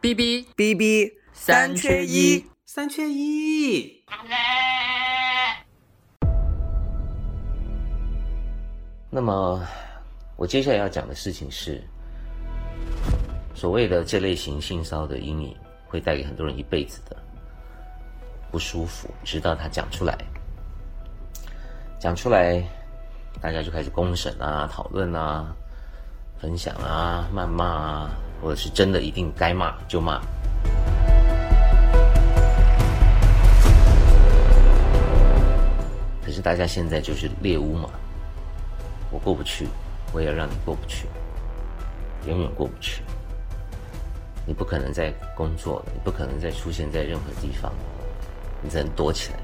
B B B B 三缺一，三缺一。那么，我接下来要讲的事情是，所谓的这类型性骚扰的阴影，会带给很多人一辈子的不舒服，直到他讲出来，讲出来，大家就开始公审啊、讨论啊、分享啊、谩骂啊，或者是真的一定该骂就骂。可是大家现在就是猎物嘛。我过不去，我也要让你过不去，永远过不去。你不可能再工作了，你不可能再出现在任何地方，你只能躲起来。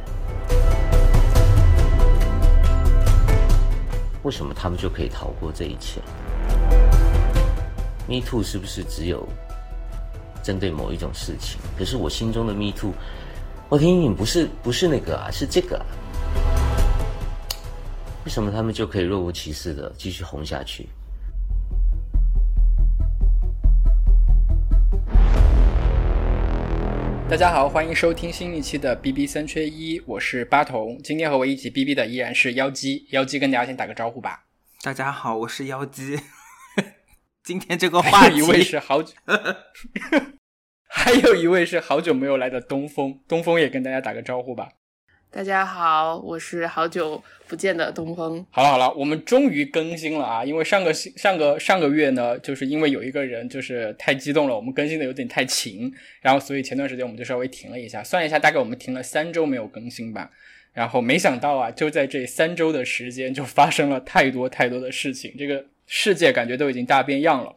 为什么他们就可以逃过这一切？Me too 是不是只有针对某一种事情？可是我心中的 Me too，我听你不是不是那个啊，是这个。为什么他们就可以若无其事的继续红下去？大家好，欢迎收听新一期的 B B 三缺一，我是八筒。今天和我一起 B B 的依然是妖姬，妖姬跟大家先打个招呼吧。大家好，我是妖姬。今天这个话题，一位是好久，还有一位是好久没有来的东风，东风也跟大家打个招呼吧。大家好，我是好久不见的东风。好了好了，我们终于更新了啊！因为上个上个上个月呢，就是因为有一个人就是太激动了，我们更新的有点太勤，然后所以前段时间我们就稍微停了一下，算一下大概我们停了三周没有更新吧。然后没想到啊，就在这三周的时间，就发生了太多太多的事情，这个世界感觉都已经大变样了。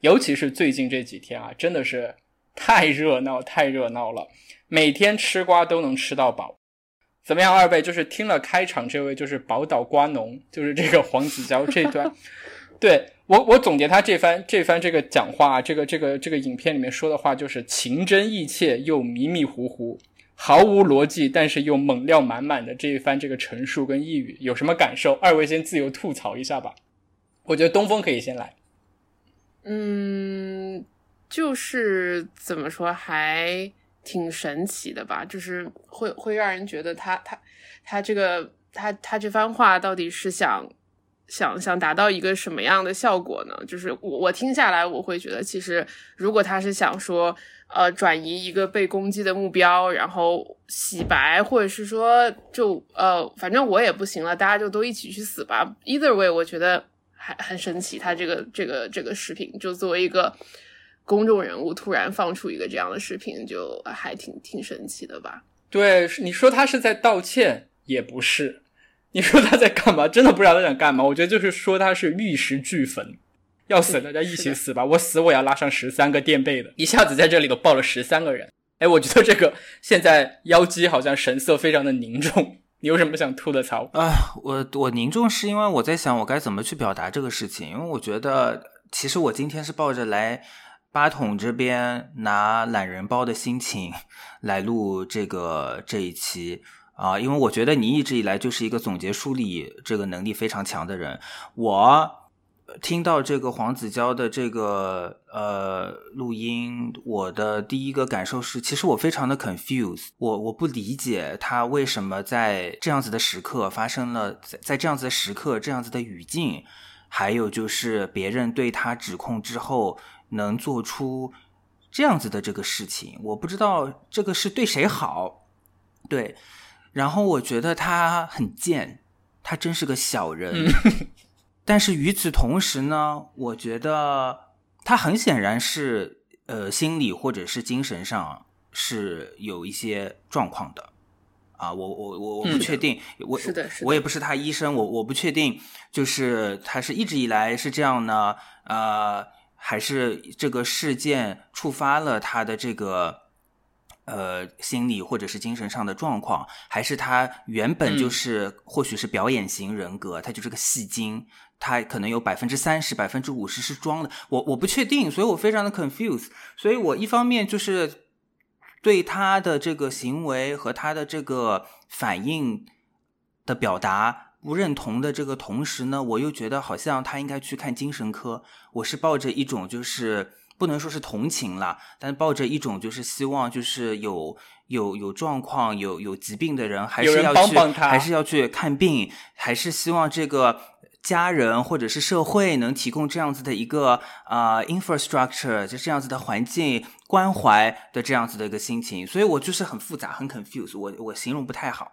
尤其是最近这几天啊，真的是太热闹太热闹了，每天吃瓜都能吃到饱。怎么样，二位就是听了开场这位就是宝岛瓜农，就是这个黄子佼这段，对我我总结他这番这番这个讲话，这个这个这个影片里面说的话，就是情真意切又迷迷糊糊，毫无逻辑，但是又猛料满满的这一番这个陈述跟呓语，有什么感受？二位先自由吐槽一下吧。我觉得东风可以先来。嗯，就是怎么说还。挺神奇的吧，就是会会让人觉得他他他这个他他这番话到底是想想想达到一个什么样的效果呢？就是我我听下来，我会觉得其实如果他是想说呃转移一个被攻击的目标，然后洗白，或者是说就呃反正我也不行了，大家就都一起去死吧。Either way，我觉得还很神奇，他这个这个这个视频就作为一个。公众人物突然放出一个这样的视频，就还挺挺神奇的吧？对，你说他是在道歉，也不是；你说他在干嘛，真的不知道他想干嘛。我觉得就是说他是玉石俱焚，要死大家一起死吧！我死我也要拉上十三个垫背的，一下子在这里头爆了十三个人。哎，我觉得这个现在妖姬好像神色非常的凝重。你有什么想吐的槽？啊，我我凝重是因为我在想我该怎么去表达这个事情，因为我觉得其实我今天是抱着来。八桶这边拿懒人包的心情来录这个这一期啊，因为我觉得你一直以来就是一个总结梳理这个能力非常强的人。我听到这个黄子佼的这个呃录音，我的第一个感受是，其实我非常的 confuse，我我不理解他为什么在这样子的时刻发生了，在在这样子的时刻这样子的语境，还有就是别人对他指控之后。能做出这样子的这个事情，我不知道这个是对谁好，对。然后我觉得他很贱，他真是个小人。但是与此同时呢，我觉得他很显然是呃心理或者是精神上是有一些状况的啊。我我我我不确定，我是的，我也不是他医生，我我不确定，就是他是一直以来是这样呢，呃。还是这个事件触发了他的这个呃心理或者是精神上的状况，还是他原本就是或许是表演型人格，他就是个戏精，他可能有百分之三十、百分之五十是装的，我我不确定，所以我非常的 confuse，所以我一方面就是对他的这个行为和他的这个反应的表达。不认同的这个同时呢，我又觉得好像他应该去看精神科。我是抱着一种就是不能说是同情了，但抱着一种就是希望，就是有有有状况、有有疾病的人，还是要去，还是要去看病，还是希望这个家人或者是社会能提供这样子的一个啊 infrastructure，就这样子的环境关怀的这样子的一个心情。所以我就是很复杂，很 confused，我我形容不太好。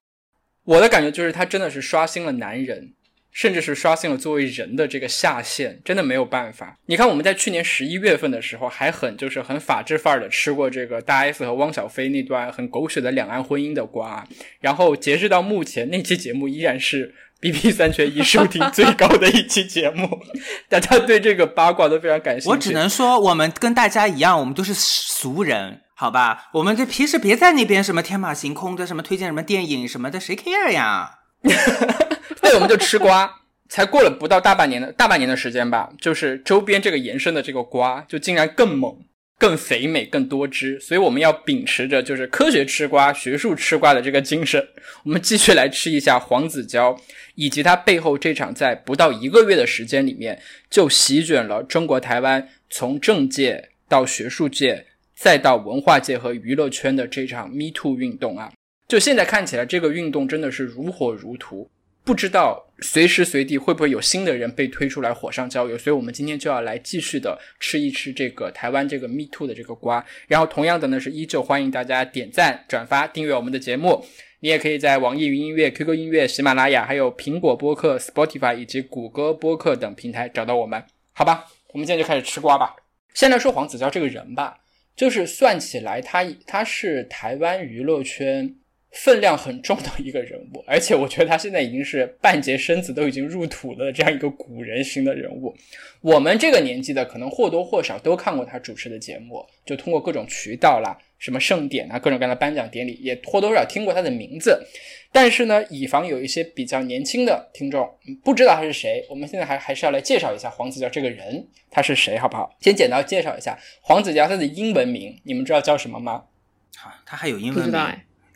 我的感觉就是他真的是刷新了男人。甚至是刷新了作为人的这个下限，真的没有办法。你看，我们在去年十一月份的时候，还很就是很法制范儿的吃过这个大 S 和汪小菲那段很狗血的两岸婚姻的瓜，然后截至到目前，那期节目依然是 B B 三缺一收听最高的一期节目，大家对这个八卦都非常感兴趣。我只能说，我们跟大家一样，我们都是俗人，好吧？我们这平时别在那边什么天马行空的，什么推荐什么电影什么的，谁 care 呀？那，我们就吃瓜，才过了不到大半年的大半年的时间吧，就是周边这个延伸的这个瓜，就竟然更猛、更肥美、更多汁，所以我们要秉持着就是科学吃瓜、学术吃瓜的这个精神，我们继续来吃一下黄子佼以及他背后这场在不到一个月的时间里面就席卷了中国台湾从政界到学术界再到文化界和娱乐圈的这场 Me Too 运动啊。就现在看起来，这个运动真的是如火如荼，不知道随时随地会不会有新的人被推出来火上浇油。所以，我们今天就要来继续的吃一吃这个台湾这个 Me Too 的这个瓜。然后，同样的呢，是依旧欢迎大家点赞、转发、订阅我们的节目。你也可以在网易云音乐、QQ 音乐、喜马拉雅、还有苹果播客、Spotify 以及谷歌播客等平台找到我们。好吧，我们现在就开始吃瓜吧。先来说黄子佼这个人吧，就是算起来，他他是台湾娱乐圈。分量很重的一个人物，而且我觉得他现在已经是半截身子都已经入土了这样一个古人型的人物。我们这个年纪的可能或多或少都看过他主持的节目，就通过各种渠道啦，什么盛典啊，各种各样的颁奖典礼，也或多或少听过他的名字。但是呢，以防有一些比较年轻的听众不知道他是谁，我们现在还还是要来介绍一下黄子佼这个人，他是谁，好不好？先简单介绍一下黄子佼，他的英文名你们知道叫什么吗？好，他还有英文名。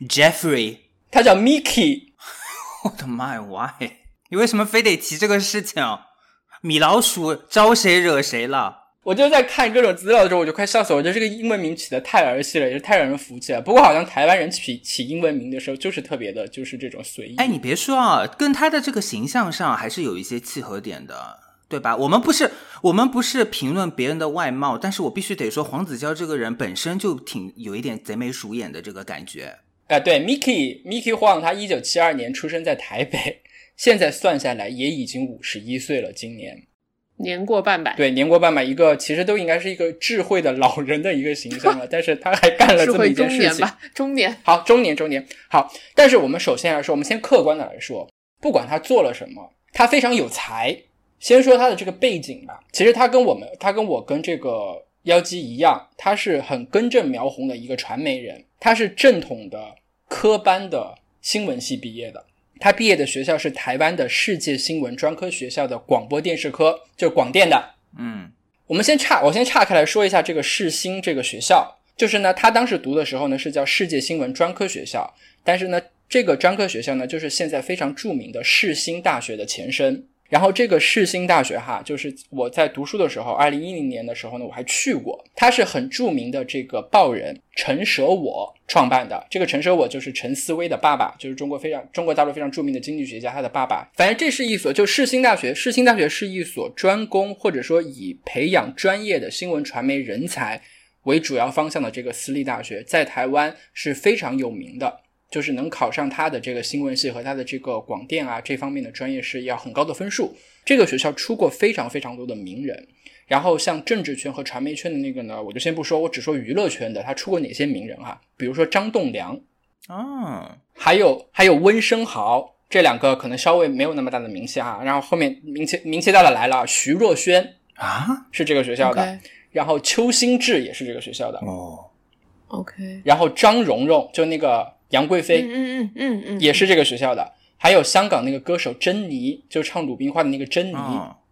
Jeffrey，他叫 Mickey。我的妈呀，Why？你为什么非得提这个事情？米老鼠招谁惹谁了？我就在看各种资料的时候，我就快笑死了。我觉得这个英文名起的太儿戏了，也是太让人服气了。不过好像台湾人起起英文名的时候，就是特别的，就是这种随意。哎，你别说啊，跟他的这个形象上还是有一些契合点的，对吧？我们不是我们不是评论别人的外貌，但是我必须得说，黄子佼这个人本身就挺有一点贼眉鼠眼的这个感觉。啊，对，Mickey Mickey Huang，他一九七二年出生在台北，现在算下来也已经五十一岁了，今年年过半百。对，年过半百，一个其实都应该是一个智慧的老人的一个形象了，但是他还干了这么一件事情。中年，好，中年，中年，好。但是我们首先来说，我们先客观的来说，不管他做了什么，他非常有才。先说他的这个背景吧，其实他跟我们，他跟我跟这个妖姬一样，他是很根正苗红的一个传媒人，他是正统的。科班的新闻系毕业的，他毕业的学校是台湾的世界新闻专科学校的广播电视科，就是广电的。嗯，我们先岔，我先岔开来说一下这个世新这个学校，就是呢，他当时读的时候呢是叫世界新闻专科学校，但是呢，这个专科学校呢就是现在非常著名的世新大学的前身。然后这个世新大学哈，就是我在读书的时候，二零一零年的时候呢，我还去过。它是很著名的这个报人陈舍我创办的。这个陈舍我就是陈思威的爸爸，就是中国非常中国大陆非常著名的经济学家，他的爸爸。反正这是一所就世新大学，世新大学是一所专攻或者说以培养专业的新闻传媒人才为主要方向的这个私立大学，在台湾是非常有名的。就是能考上他的这个新闻系和他的这个广电啊这方面的专业是要很高的分数。这个学校出过非常非常多的名人，然后像政治圈和传媒圈的那个呢，我就先不说，我只说娱乐圈的，他出过哪些名人哈？比如说张栋梁啊，还有还有温升豪，这两个可能稍微没有那么大的名气哈。然后后面名气名气大的来了，徐若瑄啊，是这个学校的，然后邱心志也是这个学校的哦，OK，然后张蓉蓉就那个。杨贵妃，嗯嗯嗯嗯，也是这个学校的。还有香港那个歌手珍妮，就唱《鲁冰花》的那个珍妮，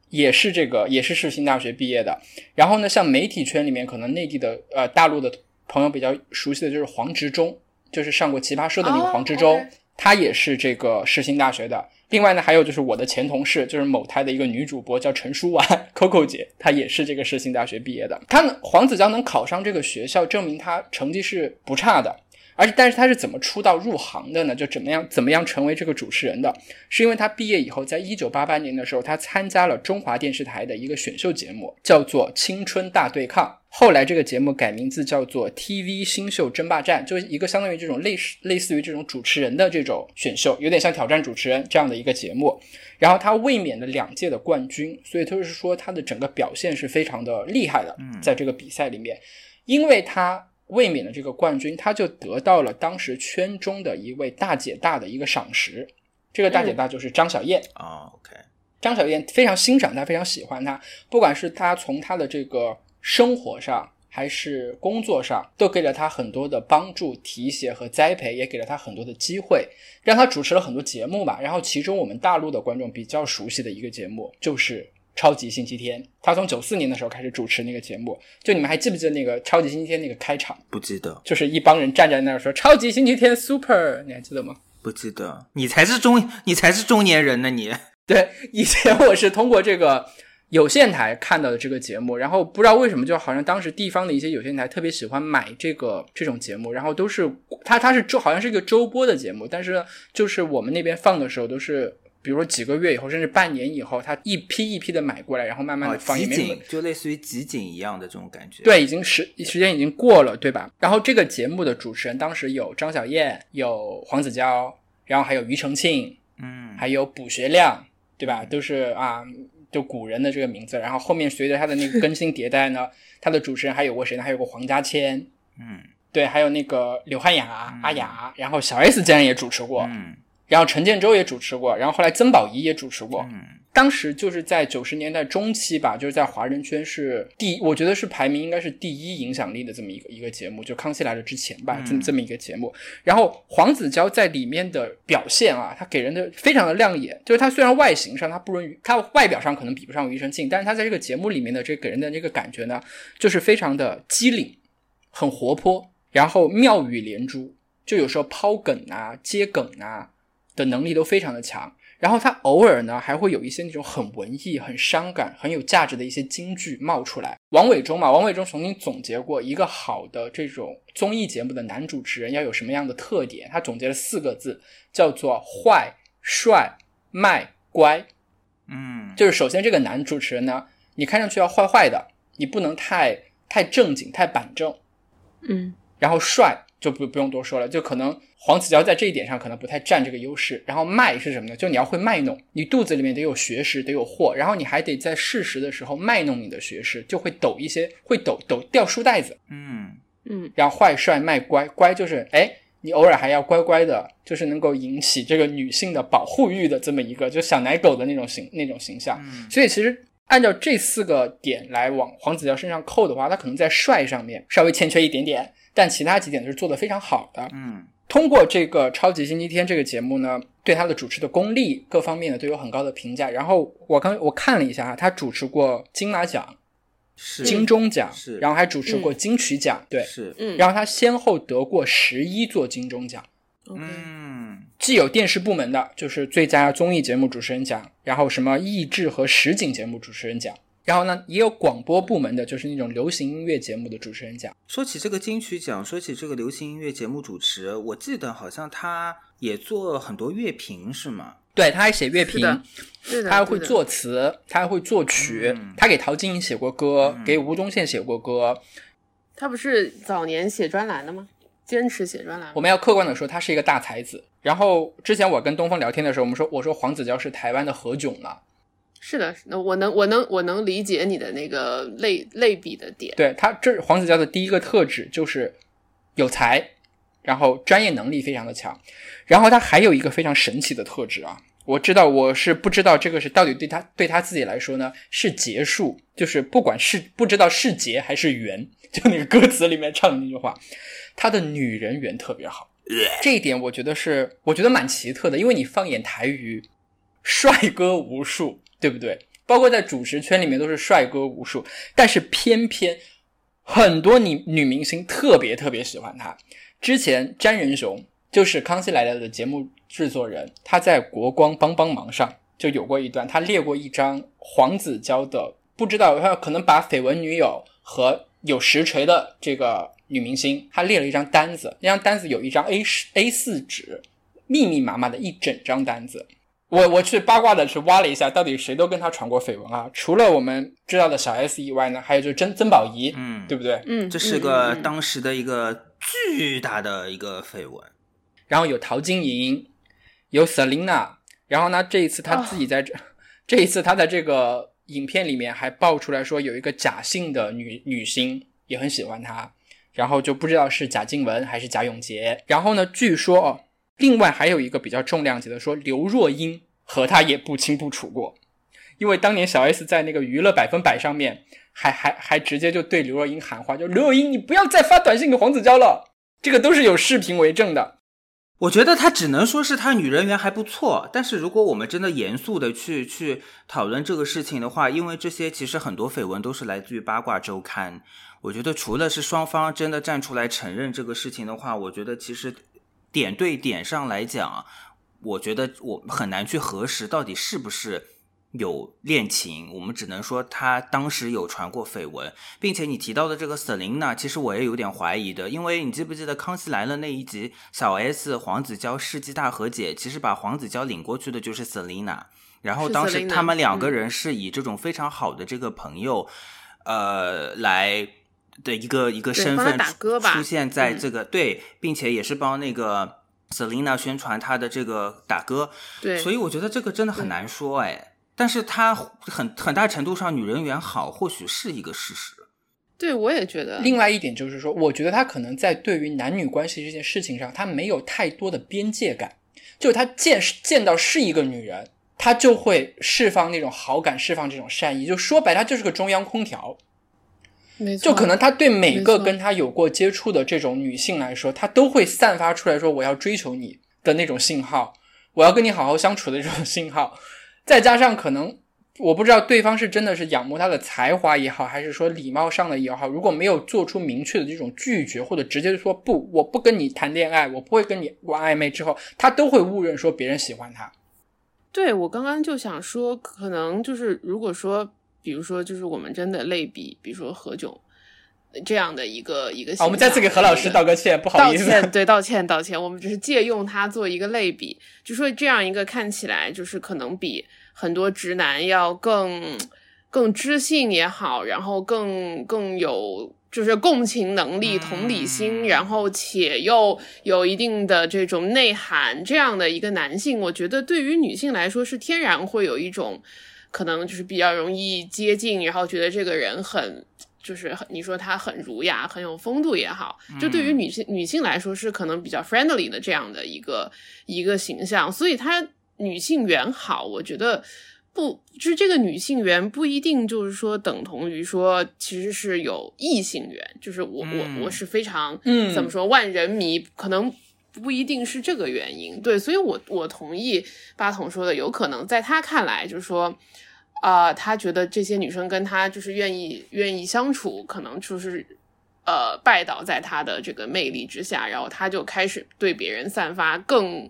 也是这个，也是世新大学毕业的。然后呢，像媒体圈里面，可能内地的呃大陆的朋友比较熟悉的就是黄执中，就是上过《奇葩说》的那个黄执中，他也是这个世新大学的。另外呢，还有就是我的前同事，就是某台的一个女主播叫陈淑婉 Coco 姐，她也是这个世新大学毕业的。她黄子佼能考上这个学校，证明她成绩是不差的。而且，但是他是怎么出道入行的呢？就怎么样怎么样成为这个主持人的？是因为他毕业以后，在一九八八年的时候，他参加了中华电视台的一个选秀节目，叫做《青春大对抗》。后来这个节目改名字叫做 TV 新秀争霸战，就是一个相当于这种类似类似于这种主持人的这种选秀，有点像挑战主持人这样的一个节目。然后他卫冕了两届的冠军，所以就是说他的整个表现是非常的厉害的，在这个比赛里面，因为他。卫冕的这个冠军，他就得到了当时圈中的一位大姐大的一个赏识。这个大姐大就是张小燕啊。OK，张小燕非常欣赏他，非常喜欢他，不管是他从他的这个生活上还是工作上，都给了他很多的帮助、提携和栽培，也给了他很多的机会，让他主持了很多节目吧。然后，其中我们大陆的观众比较熟悉的一个节目就是。超级星期天，他从九四年的时候开始主持那个节目。就你们还记不记得那个超级星期天那个开场？不记得，就是一帮人站在那儿说“超级星期天 Super”，你还记得吗？不记得，你才是中，你才是中年人呢。你对，以前我是通过这个有线台看到的这个节目，然后不知道为什么，就好像当时地方的一些有线台特别喜欢买这个这种节目，然后都是它它是周好像是一个周播的节目，但是就是我们那边放的时候都是。比如说几个月以后，甚至半年以后，他一批一批的买过来，然后慢慢的放。集锦就类似于集锦一样的这种感觉。对，已经时时间已经过了，对吧？然后这个节目的主持人当时有张小燕，有黄子佼，然后还有庾澄庆，嗯，还有卜学亮，对吧？都是啊，就古人的这个名字。然后后面随着他的那个更新迭代呢，他的主持人还有过谁呢？还有个黄家千，嗯，对，还有那个刘汉雅、阿雅，然后小 S 竟然也主持过，嗯。然后陈建州也主持过，然后后来曾宝仪也主持过。嗯，当时就是在九十年代中期吧，就是在华人圈是第，我觉得是排名应该是第一影响力的这么一个一个节目，就康熙来了之前吧，这么这么一个节目。然后黄子佼在里面的表现啊，他给人的非常的亮眼，就是他虽然外形上他不如他外表上可能比不上庾澄庆，但是他在这个节目里面的这给人的这个感觉呢，就是非常的机灵，很活泼，然后妙语连珠，就有时候抛梗啊，接梗啊。的能力都非常的强，然后他偶尔呢还会有一些那种很文艺、很伤感、很有价值的一些金句冒出来。王伟忠嘛，王伟忠曾经总结过一个好的这种综艺节目的男主持人要有什么样的特点，他总结了四个字，叫做坏、帅、卖、乖。嗯，就是首先这个男主持人呢，你看上去要坏坏的，你不能太太正经、太板正。嗯，然后帅就不不用多说了，就可能。黄子佼在这一点上可能不太占这个优势，然后卖是什么呢？就你要会卖弄，你肚子里面得有学识，得有货，然后你还得在适时的时候卖弄你的学识，就会抖一些，会抖抖掉书袋子。嗯嗯，然后坏帅卖乖，乖就是哎，你偶尔还要乖乖的，就是能够引起这个女性的保护欲的这么一个就小奶狗的那种形那种形象。所以其实按照这四个点来往黄子佼身上扣的话，他可能在帅上面稍微欠缺一点点，但其他几点都是做的非常好的。嗯。通过这个超级星期天这个节目呢，对他的主持的功力各方面呢都有很高的评价。然后我刚我看了一下啊，他主持过金马奖、是金钟奖，是，然后还主持过金曲奖，对，是，嗯，然后他先后得过十一座金钟奖，嗯，既有电视部门的，就是最佳综艺节目主持人奖，然后什么益智和实景节目主持人奖。然后呢，也有广播部门的，就是那种流行音乐节目的主持人奖。说起这个金曲奖，说起这个流行音乐节目主持，我记得好像他也做很多乐评，是吗？对，他还写乐评，他还会作词，他还会作曲，他给陶晶莹写过歌，给吴宗宪写过歌。他不是早年写专栏的吗？坚持写专栏。我们要客观的说，他是一个大才子。然后之前我跟东风聊天的时候，我们说，我说黄子佼是台湾的何炅呢。是的，那我能我能我能理解你的那个类类比的点。对他，这黄子佼的第一个特质就是有才，然后专业能力非常的强，然后他还有一个非常神奇的特质啊！我知道我是不知道这个是到底对他对他自己来说呢是结束，就是不管是不知道是结还是缘，就那个歌词里面唱的那句话，他的女人缘特别好，这一点我觉得是我觉得蛮奇特的，因为你放眼台娱，帅哥无数。对不对？包括在主持圈里面都是帅哥无数，但是偏偏很多女女明星特别特别喜欢他。之前詹仁雄就是《康熙来了》的节目制作人，他在《国光帮帮忙》上就有过一段，他列过一张黄子佼的，不知道他可能把绯闻女友和有实锤的这个女明星，他列了一张单子，那张单子有一张 A 十 A 四纸，密密麻麻的一整张单子。我我去八卦的去挖了一下，到底谁都跟他传过绯闻啊？除了我们知道的小 S 以外呢，还有就是曾曾宝仪，嗯，对不对？嗯，这是个当时的一个巨大的一个绯闻。然后有陶晶莹，有 Selina，然后呢，这一次他自己在这，这一次他在这个影片里面还爆出来说有一个假姓的女女星也很喜欢他，然后就不知道是贾静雯还是贾永婕。然后呢，据说哦，另外还有一个比较重量级的说刘若英和他也不清不楚过，因为当年小 S 在那个娱乐百分百上面还还还直接就对刘若英喊话，就刘若英你不要再发短信给黄子佼了，这个都是有视频为证的。我觉得他只能说是他女人缘还不错，但是如果我们真的严肃的去去讨论这个事情的话，因为这些其实很多绯闻都是来自于八卦周刊。我觉得除了是双方真的站出来承认这个事情的话，我觉得其实点对点上来讲，我觉得我很难去核实到底是不是有恋情。我们只能说他当时有传过绯闻，并且你提到的这个 Selina，其实我也有点怀疑的，因为你记不记得《康熙来了》那一集，小 S 黄子佼世纪大和解，其实把黄子佼领过去的就是 Selina。然后当时他们两个嗯人是以这种非常好的这个朋友，呃，来的一个一个身份打歌吧出现在嗯这个、对，并且也是帮那个 Selina 宣传她的这个打歌，对，所以我觉得这个真的很难说哎。但是她很很大程度上女人缘好，或许是一个事实。对我也觉得，另外一点就是说，我觉得他可能在对于男女关系这件事情上，他没有太多的边界感。就他见见到是一个女人，他就会释放那种好感，释放这种善意。就说白了，他就是个中央空调。没错，就可能他对每个跟他有过接触的这种女性来说，他都会散发出来说我要追求你的那种信号，我要跟你好好相处的这种信号。再加上可能我不知道对方是真的是仰慕他的才华也好，还是说礼貌上的也好，如果没有做出明确的这种拒绝，或者直接说不，我不跟你谈恋爱，我不会跟你玩暧昧之后，他都会误认说别人喜欢他。对我刚刚就想说，可能就是如果说，比如说，就是我们真的类比，比如说何炅这样的一个一个我们再次给何老师道个歉，不好意思。歉，对，道歉，道歉。我们只是借用他做一个类比，就说这样一个看起来就是可能比很多直男要更更知性也好，然后更更有就是共情能力、嗯同理心，然后且又有一定的这种内涵，这样的一个男性，我觉得对于女性来说是天然会有一种可能就是比较容易接近，然后觉得这个人很。就是，你说他很儒雅、很有风度也好，就对于女性、女性来说是可能比较 friendly 的这样的一个一个形象，所以她女性缘好，我觉得不，就是这个女性缘不一定就是说等同于说其实是有异性缘，就是我、嗯我我是非常嗯。怎么说万人迷，可能不一定是这个原因，对，所以我我同意八筒说的，有可能在他看来就是说。啊、他觉得这些女生跟他就是愿意愿意相处，可能就是呃拜倒在他的这个魅力之下，然后他就开始对别人散发更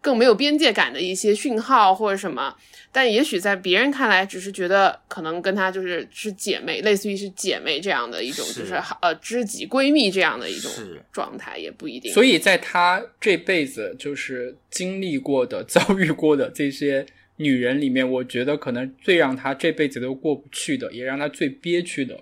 更没有边界感的一些讯号或者什么。但也许在别人看来，只是觉得可能跟她就是是姐妹，类似于是姐妹这样的一种，是就是呃知己闺蜜这样的一种状态，也不一定。所以在他这辈子就是经历过的、遭遇过的这些女人里面，我觉得可能最让他这辈子都过不去的，也让他最憋屈的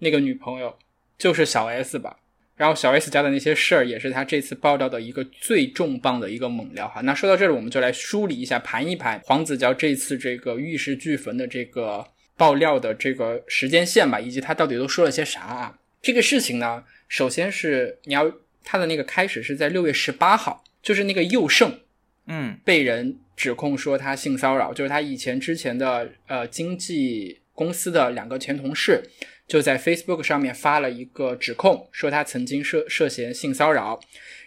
那个女朋友，就是小 S 吧。然后小 S 家的那些事儿，也是他这次爆料的一个最重磅的一个猛料哈。那说到这里，我们就来梳理一下、盘一盘黄子佼这次这个玉石俱焚的这个爆料的这个时间线吧，以及他到底都说了些啥啊？这个事情呢，首先是你要他的那个开始是在六月十八号，就是那个佑胜嗯被人指控说他性骚扰，就是他以前之前的呃经纪公司的两个前同事，就在 Facebook 上面发了一个指控，说他曾经涉涉嫌性骚扰。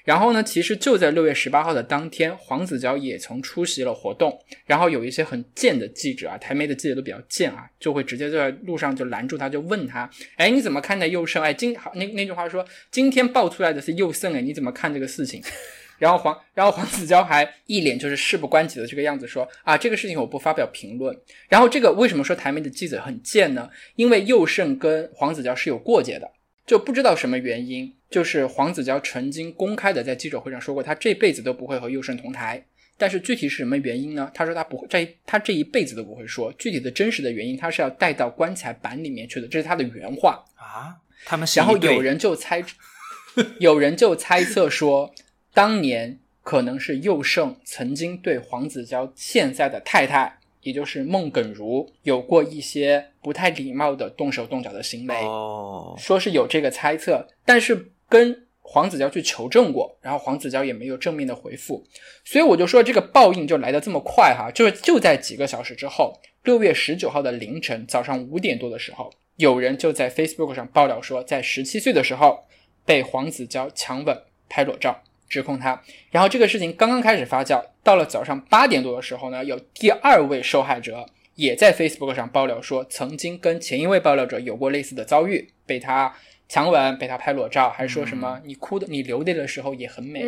然后呢，其实就在六月十八号的当天，黄子佼也曾出席了活动。然后有一些很贱的记者啊，台媒的记者都比较贱啊，就会直接在路上就拦住他，就问他：“哎，你怎么看待佑胜？哎，今那那句话说，今天爆出来的是佑胜，哎，你怎么看这个事情？”然后黄，然后黄子佼还一脸就是事不关己的这个样子说啊，这个事情我不发表评论。然后这个为什么说台媒的记者很贱呢？因为佑胜跟黄子佼是有过节的，就不知道什么原因，就是黄子佼曾经公开的在记者会上说过，他这辈子都不会和佑胜同台。但是具体是什么原因呢？他说他不会，这他这一辈子都不会说具体的真实的原因，他是要带到棺材板里面去的，这是他的原话啊。他们然后有人就猜，有人就猜测说，当年可能是佑胜曾经对黄子佼现在的太太，也就是孟耿如，有过一些不太礼貌的动手动脚的行为。哦，说是有这个猜测，但是跟。黄子佼去求证过，然后黄子佼也没有正面的回复，所以我就说这个报应就来的这么快哈，就是就在几个小时之后，六月十九号的凌晨早上五点多的时候，有人就在 Facebook 上爆料说，在十七岁的时候被黄子佼强吻、拍裸照，指控他。然后这个事情刚刚开始发酵，到了早上八点多的时候呢，有第二位受害者也在 Facebook 上爆料说，曾经跟前一位爆料者有过类似的遭遇，被他。强吻被他拍裸照，还说什么你哭的你流泪的时候也很美，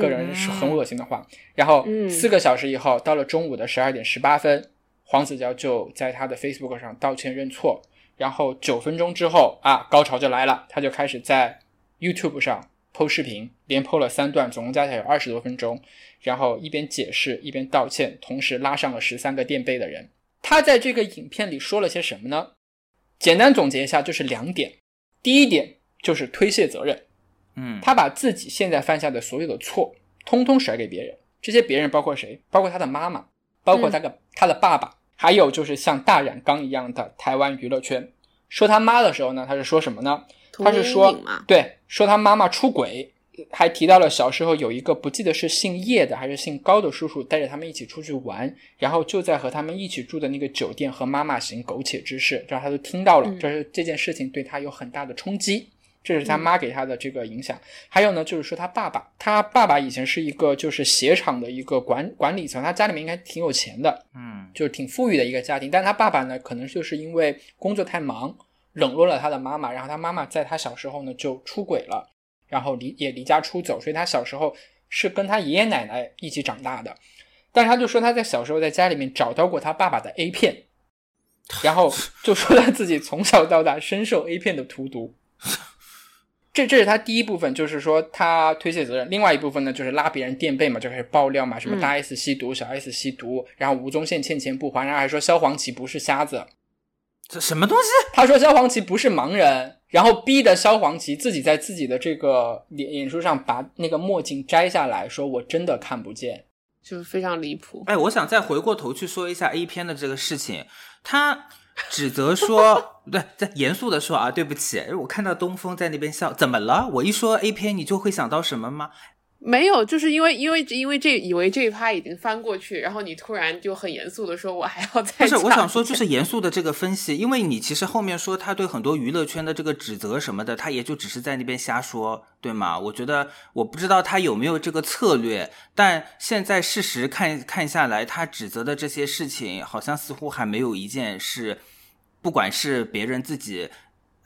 个人是很恶心的话。然后四个小时以后，到了中午的十二点十八分，黄子佼就在他的 Facebook 上道歉认错。然后九分钟之后啊，高潮就来了，他就开始在 YouTube 上 PO 视频，连 PO 了三段，总共加起来有二十多分钟。然后一边解释一边道歉，同时拉上了十三个垫背的人。他在这个影片里说了些什么呢？简单总结一下，就是两点。第一点就是推卸责任，嗯，他把自己现在犯下的所有的错，通通甩给别人。这些别人包括谁？包括他的妈妈，包括他个他的爸爸，还有就是像大染缸一样的台湾娱乐圈。说他妈的时候呢，他是说什么呢？他是说，对，说他妈妈出轨。还提到了小时候有一个不记得是姓叶的还是姓高的叔叔带着他们一起出去玩，然后就在和他们一起住的那个酒店和妈妈行苟且之事，这他都听到了，这是这件事情对他有很大的冲击，这是他妈给他的这个影响。还有呢，就是说他爸爸，他爸爸以前是一个就是鞋厂的一个管管理层，他家里面应该挺有钱的，嗯，就是挺富裕的一个家庭，但他爸爸呢，可能就是因为工作太忙，冷落了他的妈妈，然后他妈妈在他小时候呢就出轨了。然后离也离家出走，所以他小时候是跟他爷爷奶奶一起长大的。但是他就说他在小时候在家里面找到过他爸爸的 A 片，然后就说他自己从小到大深受 A 片的荼毒。这这是他第一部分，就是说他推卸责任。另外一部分呢，就是拉别人垫背嘛，就开始爆料嘛，什么大 S 吸毒，小 S 吸毒，然后吴宗宪欠钱不还，然后还说萧煌奇不是瞎子。这什么东西？他说萧煌奇不是盲人。然后逼的萧煌奇自己在自己的这个脸脸书上把那个墨镜摘下来，说我真的看不见，就是非常离谱。哎，我想再回过头去说一下 A 片的这个事情，他指责说，对，在严肃的说啊，对不起，我看到东风在那边笑，怎么了？我一说 A 片，你就会想到什么吗？没有，就是因为因为因为这以为这一趴已经翻过去，然后你突然就很严肃的说，我还要再。不是，我想说就是严肃的这个分析，因为你其实后面说他对很多娱乐圈的这个指责什么的，他也就只是在那边瞎说，对吗？我觉得我不知道他有没有这个策略，但现在事实看看下来，他指责的这些事情，好像似乎还没有一件是，不管是别人自己。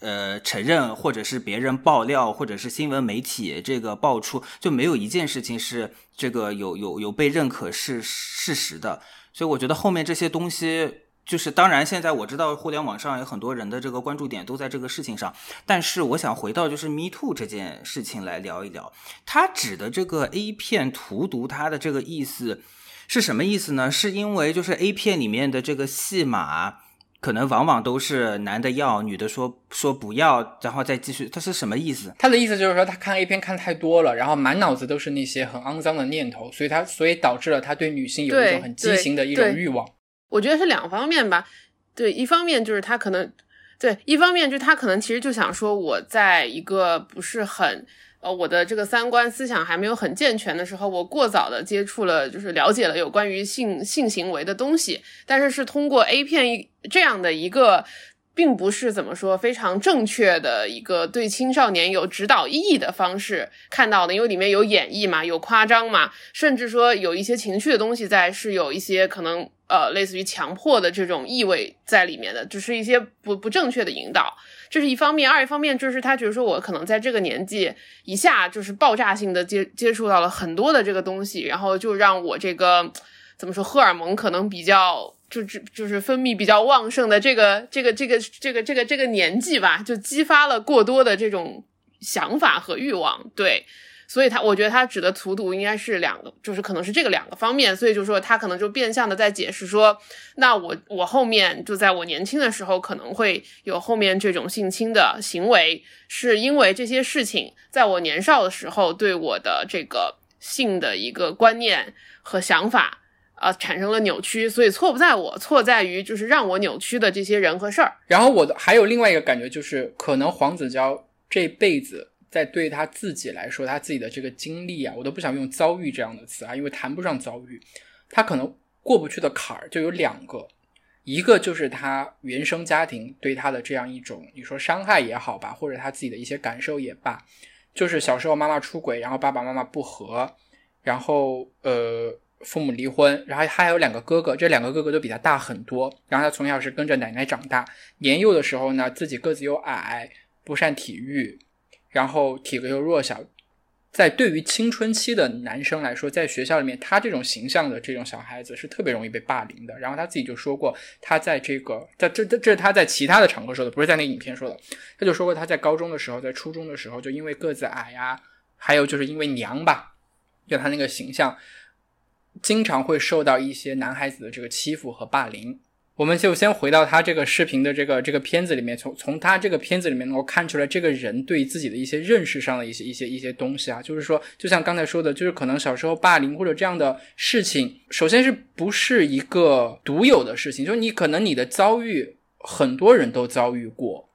呃，承认或者是别人爆料，或者是新闻媒体这个爆出，就没有一件事情是这个有有有被认可是事实的。所以我觉得后面这些东西，就是当然现在我知道互联网上有很多人的这个关注点都在这个事情上，但是我想回到就是 Me Too 这件事情来聊一聊，他指的这个 A 片荼毒他的这个意思是什么意思呢？是因为就是 A 片里面的这个戏码。可能往往都是男的要，女的说说不要，然后再继续。他是什么意思？他的意思就是说，他看 A 片看太多了，然后满脑子都是那些很肮脏的念头，所以他所以导致了他对女性有一种很畸形的一种欲望。我觉得是两方面吧。对，一方面就是他可能，对，一方面就是他可能其实就想说，我在一个不是很。呃，我的这个三观思想还没有很健全的时候，我过早的接触了，就是了解了有关于性性行为的东西，但是是通过 A 片这样的一个，并不是怎么说非常正确的一个对青少年有指导意义的方式看到的，因为里面有演绎嘛，有夸张嘛，甚至说有一些情绪的东西在，是有一些可能呃类似于强迫的这种意味在里面的，只是一些不不正确的引导。这是一方面，二一方面就是他觉得说我可能在这个年纪一下就是爆炸性的接接触到了很多的这个东西，然后就让我这个怎么说荷尔蒙可能比较就就就是分泌比较旺盛的这个这个这个这个这个这个年纪吧，就激发了过多的这种想法和欲望，对。所以他，我觉得他指的荼毒应该是两个，就是可能是这个两个方面。所以就说他可能就变相的在解释说，那我我后面就在我年轻的时候可能会有后面这种性侵的行为，是因为这些事情在我年少的时候对我的这个性的一个观念和想法啊产生了扭曲，所以错不在我，错在于就是让我扭曲的这些人和事儿。然后我的还有另外一个感觉就是，可能黄子佼这辈子。在对他自己来说，他自己的这个经历啊，我都不想用遭遇这样的词啊，因为谈不上遭遇。他可能过不去的坎儿就有两个，一个就是他原生家庭对他的这样一种，你说伤害也好吧，或者他自己的一些感受也罢，就是小时候妈妈出轨，然后爸爸妈妈不和，然后呃父母离婚，然后他还有两个哥哥，这两个哥哥都比他大很多，然后他从小是跟着奶奶长大，年幼的时候呢，自己个子又矮，不善体育。然后体格又弱小，在对于青春期的男生来说，在学校里面，他这种形象的这种小孩子是特别容易被霸凌的。然后他自己就说过，他在这个在这这这是他在其他的场合说的，不是在那个影片说的。他就说过他在高中的时候，在初中的时候，就因为个子矮呀，还有就是因为娘吧，就他那个形象，经常会受到一些男孩子的这个欺负和霸凌。我们就先回到他这个视频的这个这个片子里面，从从他这个片子里面能够看出来，这个人对自己的一些认识上的一些一些一些东西啊，就是说，就像刚才说的，就是可能小时候霸凌或者这样的事情，首先是不是一个独有的事情，就是你可能你的遭遇很多人都遭遇过，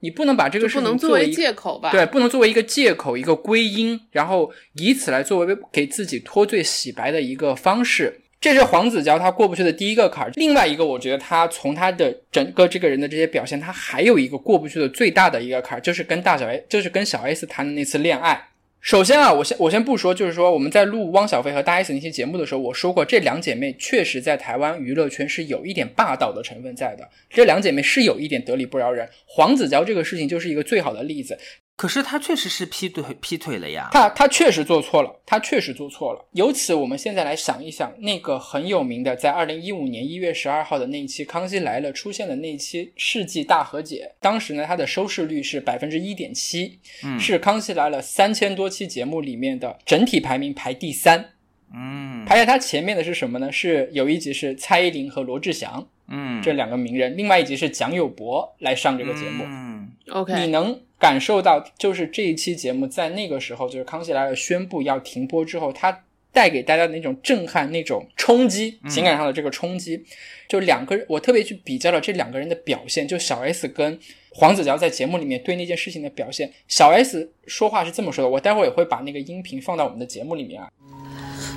你不能把这个事情作为借口吧？对，不能作为一个借口，一个归因，然后以此来作为给自己脱罪洗白的一个方式。这是黄子佼他过不去的第一个坎儿。另外一个，我觉得他从他的整个这个人的这些表现，他还有一个过不去的最大的一个坎儿，就是跟大小 A，就是跟小 S 谈的那次恋爱。首先啊，我先我先不说，就是说我们在录汪小菲和大 S 那期节目的时候，我说过这两姐妹确实在台湾娱乐圈是有一点霸道的成分在的。这两姐妹是有一点得理不饶人。黄子佼这个事情就是一个最好的例子。可是他确实是劈腿劈腿了呀，他他确实做错了，他确实做错了。由此，我们现在来想一想，那个很有名的，在二零一五年一月十二号的那一期《康熙来了》出现的那一期世纪大和解，当时呢，它的收视率是百分之一点七，是《康熙来了》三千多期节目里面的整体排名排第三。嗯，排在它前面的是什么呢？是有一集是蔡依林和罗志祥，嗯，这两个名人，另外一集是蒋友柏来上这个节目。嗯，OK，你能。感受到就是这一期节目在那个时候，就是康熙来了宣布要停播之后，它带给大家的那种震撼、那种冲击，情感上的这个冲击，就两个人，我特别去比较了这两个人的表现，就小 S 跟黄子佼在节目里面对那件事情的表现。小 S 说话是这么说的，我待会儿也会把那个音频放到我们的节目里面啊。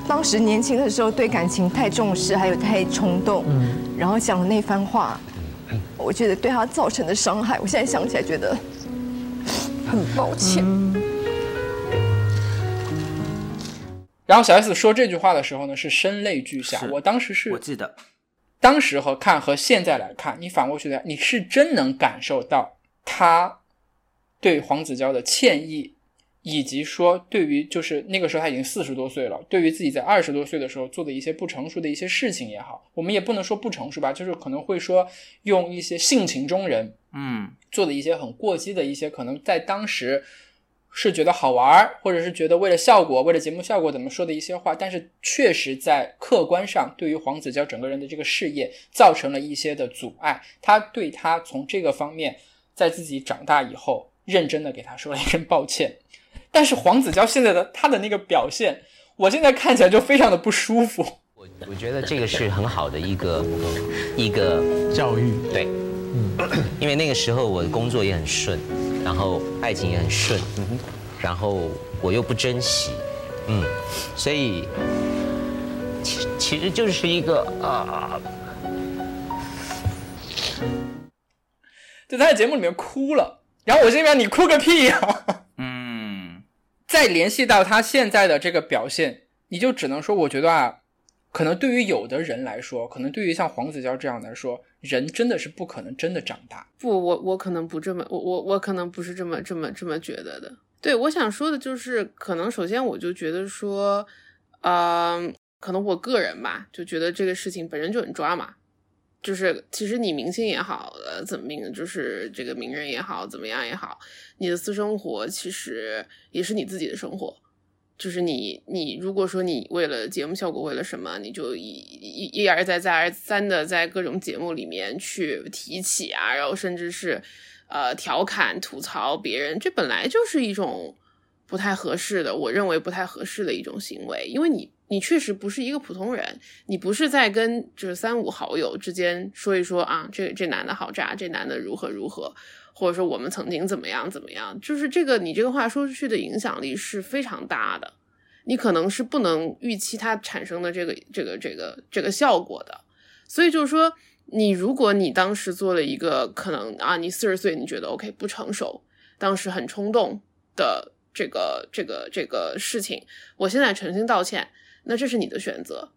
当时年轻的时候对感情太重视，还有太冲动，嗯，然后讲的那番话，我觉得对他造成的伤害，我现在想起来觉得。很抱歉。然后小 S 说这句话的时候呢，是声泪俱下。我当时是，我记得，当时和看和现在来看，你反过去的，你是真能感受到他对黄子佼的歉意，以及说对于就是那个时候他已经四十多岁了，对于自己在二十多岁的时候做的一些不成熟的一些事情也好，我们也不能说不成熟吧，就是可能会说用一些性情中人。嗯，做的一些很过激的一些，可能在当时是觉得好玩儿或者是觉得为了效果、为了节目效果怎么说的一些话，但是确实在客观上对于黄子佼整个人的这个事业造成了一些的阻碍。他对他从这个方面，在自己长大以后，认真的给他说了一声抱歉。但是黄子佼现在的他的那个表现，我现在看起来就非常的不舒服。我我觉得这个是很好的一个一个教育，对。因为那个时候我的工作也很顺，然后爱情也很顺，然后我又不珍惜，嗯，所以其其实就是一个啊，就他在节目里面哭了，然后我这边你哭个屁呀，嗯，再联系到他现在的这个表现，你就只能说我觉得啊，可能对于有的人来说，可能对于像黄子佼这样来说，人真的是不可能真的长大。不，我我可能不这么，我我我可能不是这么这么这么觉得的。对，我想说的就是，可能首先我就觉得说，嗯，可能我个人吧，就觉得这个事情本身就很抓马。就是其实你明星也好，呃，怎么名，就是这个名人也好，怎么样也好，你的私生活其实也是你自己的生活。就是你你如果说你为了节目效果，为了什么，你就一一一而再再而三的在各种节目里面去提起啊，然后甚至是呃调侃吐槽别人，这本来就是一种不太合适的，我认为不太合适的一种行为，因为你。你确实不是一个普通人，你不是在跟就是三五好友之间说一说啊，这这男的好渣，这男的如何如何，或者说我们曾经怎么样怎么样，就是这个你这个话说出去的影响力是非常大的，你可能是不能预期它产生的这个这个这个这个效果的，所以就是说，你如果你当时做了一个可能啊，你四十岁你觉得 OK 不成熟，当时很冲动的这个这个这个事情，我现在诚心道歉。那这是你的选择，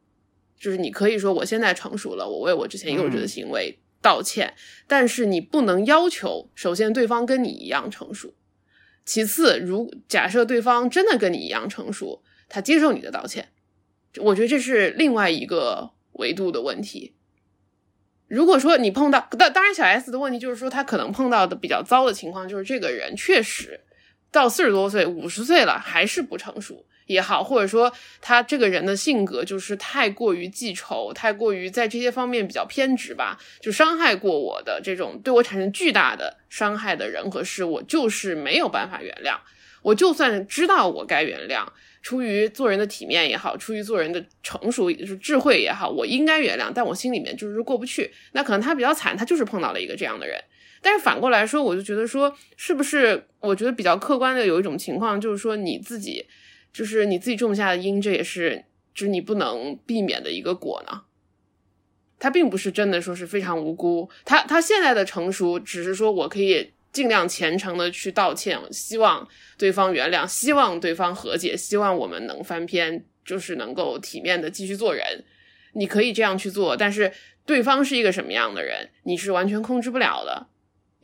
就是你可以说我现在成熟了，我为我之前幼稚的行为道歉，但是你不能要求，首先对方跟你一样成熟，其次，如假设对方真的跟你一样成熟，他接受你的道歉，我觉得这是另外一个维度的问题。如果说你碰到，当当然小 S 的问题就是说，他可能碰到的比较糟的情况就是这个人确实到四十多岁、五十岁了还是不成熟。也好，或者说他这个人的性格就是太过于记仇，太过于在这些方面比较偏执吧，就伤害过我的这种对我产生巨大的伤害的人和事，我就是没有办法原谅。我就算知道我该原谅，出于做人的体面也好，出于做人的成熟就是智慧也好，我应该原谅，但我心里面就是过不去。那可能他比较惨，他就是碰到了一个这样的人。但是反过来说，我就觉得说，是不是？我觉得比较客观的有一种情况，就是说你自己。就是你自己种下的因，这也是就是你不能避免的一个果呢。他并不是真的说是非常无辜，他他现在的成熟只是说我可以尽量虔诚的去道歉，希望对方原谅，希望对方和解，希望我们能翻篇，就是能够体面的继续做人。你可以这样去做，但是对方是一个什么样的人，你是完全控制不了的。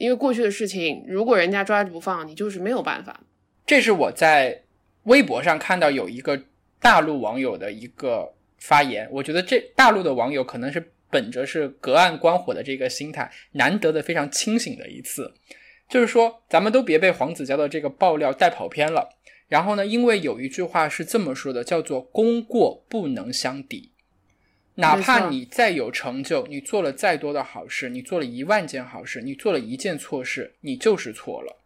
因为过去的事情，如果人家抓着不放，你就是没有办法。这是我在。微博上看到有一个大陆网友的一个发言，我觉得这大陆的网友可能是本着是隔岸观火的这个心态，难得的非常清醒的一次，就是说咱们都别被黄子佼的这个爆料带跑偏了。然后呢，因为有一句话是这么说的，叫做“功过不能相抵”，哪怕你再有成就，你做了再多的好事，你做了一万件好事，你做了一件错事，你就是错了，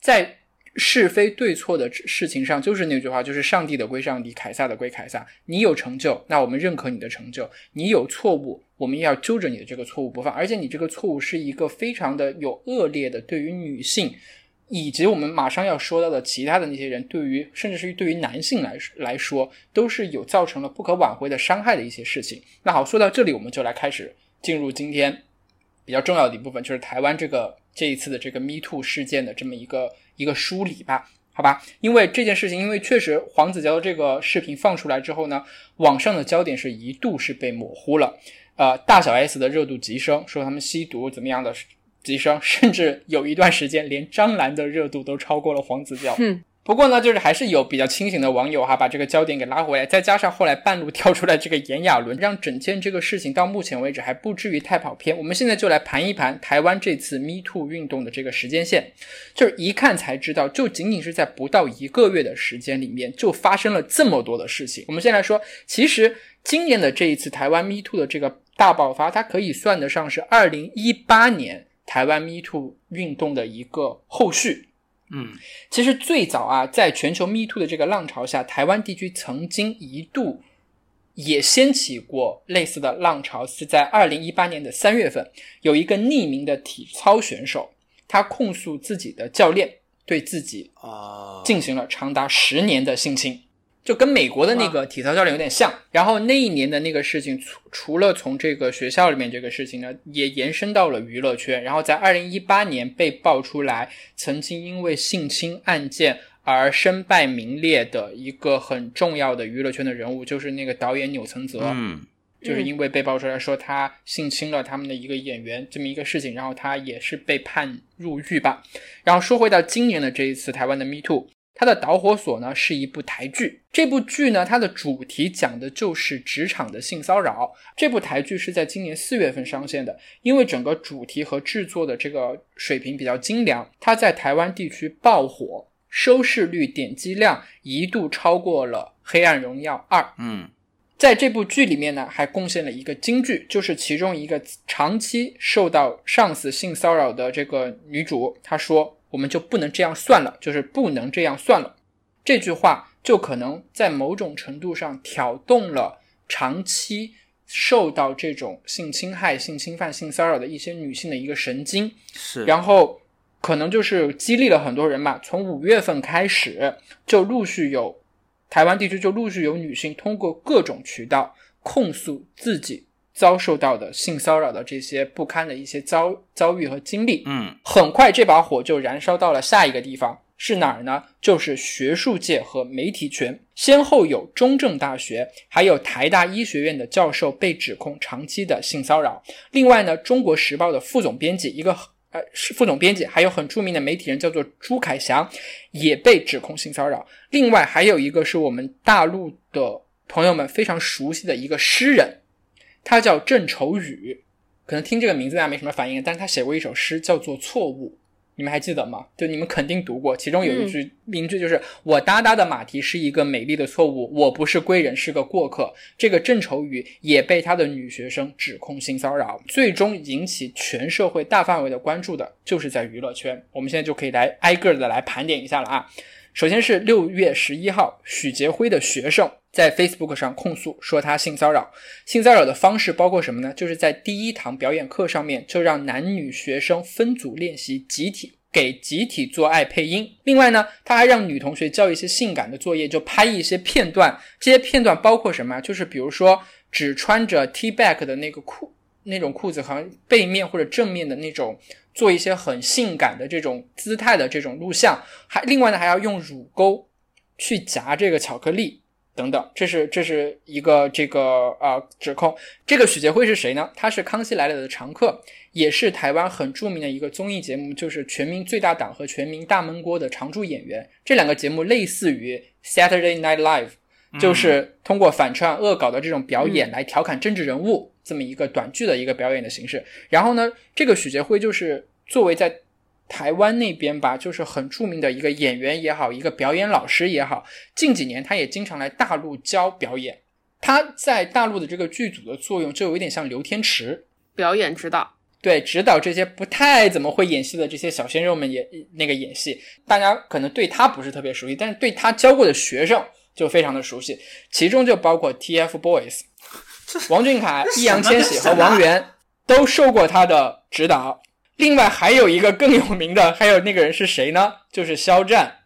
在。是非对错的事情上，就是那句话，就是上帝的归上帝，凯撒的归凯撒。你有成就，那我们认可你的成就；你有错误，我们要揪着你的这个错误不放。而且你这个错误是一个非常的有恶劣的，对于女性，以及我们马上要说到的其他的那些人，对于甚至是对于男性来来说，都是有造成了不可挽回的伤害的一些事情。那好，说到这里，我们就来开始进入今天比较重要的一部分，就是台湾这个这一次的这个 Me Too 事件的这么一个。一个梳理吧，好吧，因为这件事情，因为确实黄子佼的这个视频放出来之后呢，网上的焦点是一度是被模糊了，呃，大小 S 的热度急升，说他们吸毒怎么样的急升，甚至有一段时间连张兰的热度都超过了黄子佼。嗯不过呢，就是还是有比较清醒的网友哈，把这个焦点给拉回来，再加上后来半路跳出来这个炎亚纶，让整件这个事情到目前为止还不至于太跑偏。我们现在就来盘一盘台湾这次 Me Too 运动的这个时间线，就是一看才知道，就仅仅是在不到一个月的时间里面，就发生了这么多的事情。我们先来说，其实今年的这一次台湾 Me Too 的这个大爆发，它可以算得上是二零一八年台湾 Me Too 运动的一个后续。嗯，其实最早啊，在全球 Me Too 的这个浪潮下，台湾地区曾经一度也掀起过类似的浪潮，是在二零一八年的三月份，有一个匿名的体操选手，他控诉自己的教练对自己啊进行了长达十年的性侵。就跟美国的那个体操教练有点像，然后那一年的那个事情，除除了从这个学校里面这个事情呢，也延伸到了娱乐圈，然后在二零一八年被爆出来，曾经因为性侵案件而身败名裂的一个很重要的娱乐圈的人物，就是那个导演钮承泽。嗯，就是因为被爆出来说他性侵了他们的一个演员这么一个事情，然后他也是被判入狱吧。然后说回到今年的这一次台湾的 Me Too，它的导火索呢是一部台剧。这部剧呢，它的主题讲的就是职场的性骚扰。这部台剧是在今年四月份上线的，因为整个主题和制作的这个水平比较精良，它在台湾地区爆火，收视率、点击量一度超过了《黑暗荣耀二》。嗯，在这部剧里面呢，还贡献了一个金句，就是其中一个长期受到上司性骚扰的这个女主，她说：“我们就不能这样算了，就是不能这样算了。”这句话就可能在某种程度上挑动了长期受到这种性侵害、性侵犯、性骚扰的一些女性的一个神经，是，然后可能就是激励了很多人嘛。从五月份开始，就陆续有台湾地区就陆续有女性通过各种渠道控诉自己遭受到的性骚扰的这些不堪的一些遭遭遇和经历。嗯很快，这把火就燃烧到了下一个地方，是哪儿呢？就是学术界和媒体圈，先后有中正大学还有台大医学院的教授被指控长期的性骚扰。另外呢，《中国时报》的副总编辑，一个呃是副总编辑，还有很著名的媒体人叫做朱凯翔，也被指控性骚扰。另外还有一个是我们大陆的朋友们非常熟悉的一个诗人，他叫郑愁予。可能听这个名字大家没什么反应，但是他写过一首诗叫做《错误》，你们还记得吗？就你们肯定读过，其中有一句名句就是“我哒哒的马蹄是一个美丽的错误，我不是归人，是个过客”。这个郑愁予也被他的女学生指控性骚扰，最终引起全社会大范围的关注的，就是在娱乐圈。我们现在就可以来挨个的来盘点一下了啊。首先是六月十一号，许杰辉的学生在 Facebook 上控诉说他性骚扰。性骚扰的方式包括什么呢？就是在第一堂表演课上面就让男女学生分组练习集体给集体做爱配音。另外呢，他还让女同学交一些性感的作业，就拍一些片段。这些片段包括什么？就是比如说只穿着 T back 的那个裤那种裤子，好像背面或者正面的那种。做一些很性感的这种姿态的这种录像，还另外呢还要用乳沟去夹这个巧克力等等，这是这是一个这个呃指控。这个许杰辉是谁呢？他是《康熙来了》的常客，也是台湾很著名的一个综艺节目，就是《全民最大党》和《全民大闷锅》的常驻演员。这两个节目类似于 Saturday Night Live，就是通过反串恶搞的这种表演来调侃政治人物。这么一个短剧的一个表演的形式，然后呢，这个许杰辉就是作为在台湾那边吧，就是很著名的一个演员也好，一个表演老师也好，近几年他也经常来大陆教表演。他在大陆的这个剧组的作用就有一点像刘天池，表演指导，对，指导这些不太怎么会演戏的这些小鲜肉们也那个演戏。大家可能对他不是特别熟悉，但是对他教过的学生就非常的熟悉，其中就包括 TFBOYS。王俊凯、易烊千玺和王源都受过他的指导。另外还有一个更有名的，还有那个人是谁呢？就是肖战。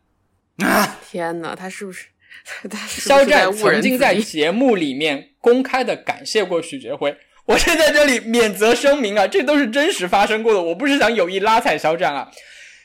啊！天哪，他是不是？他是肖战曾经在节目里面公开的感谢过许杰辉。我是在这里免责声明啊，这都是真实发生过的，我不是想有意拉踩肖战啊。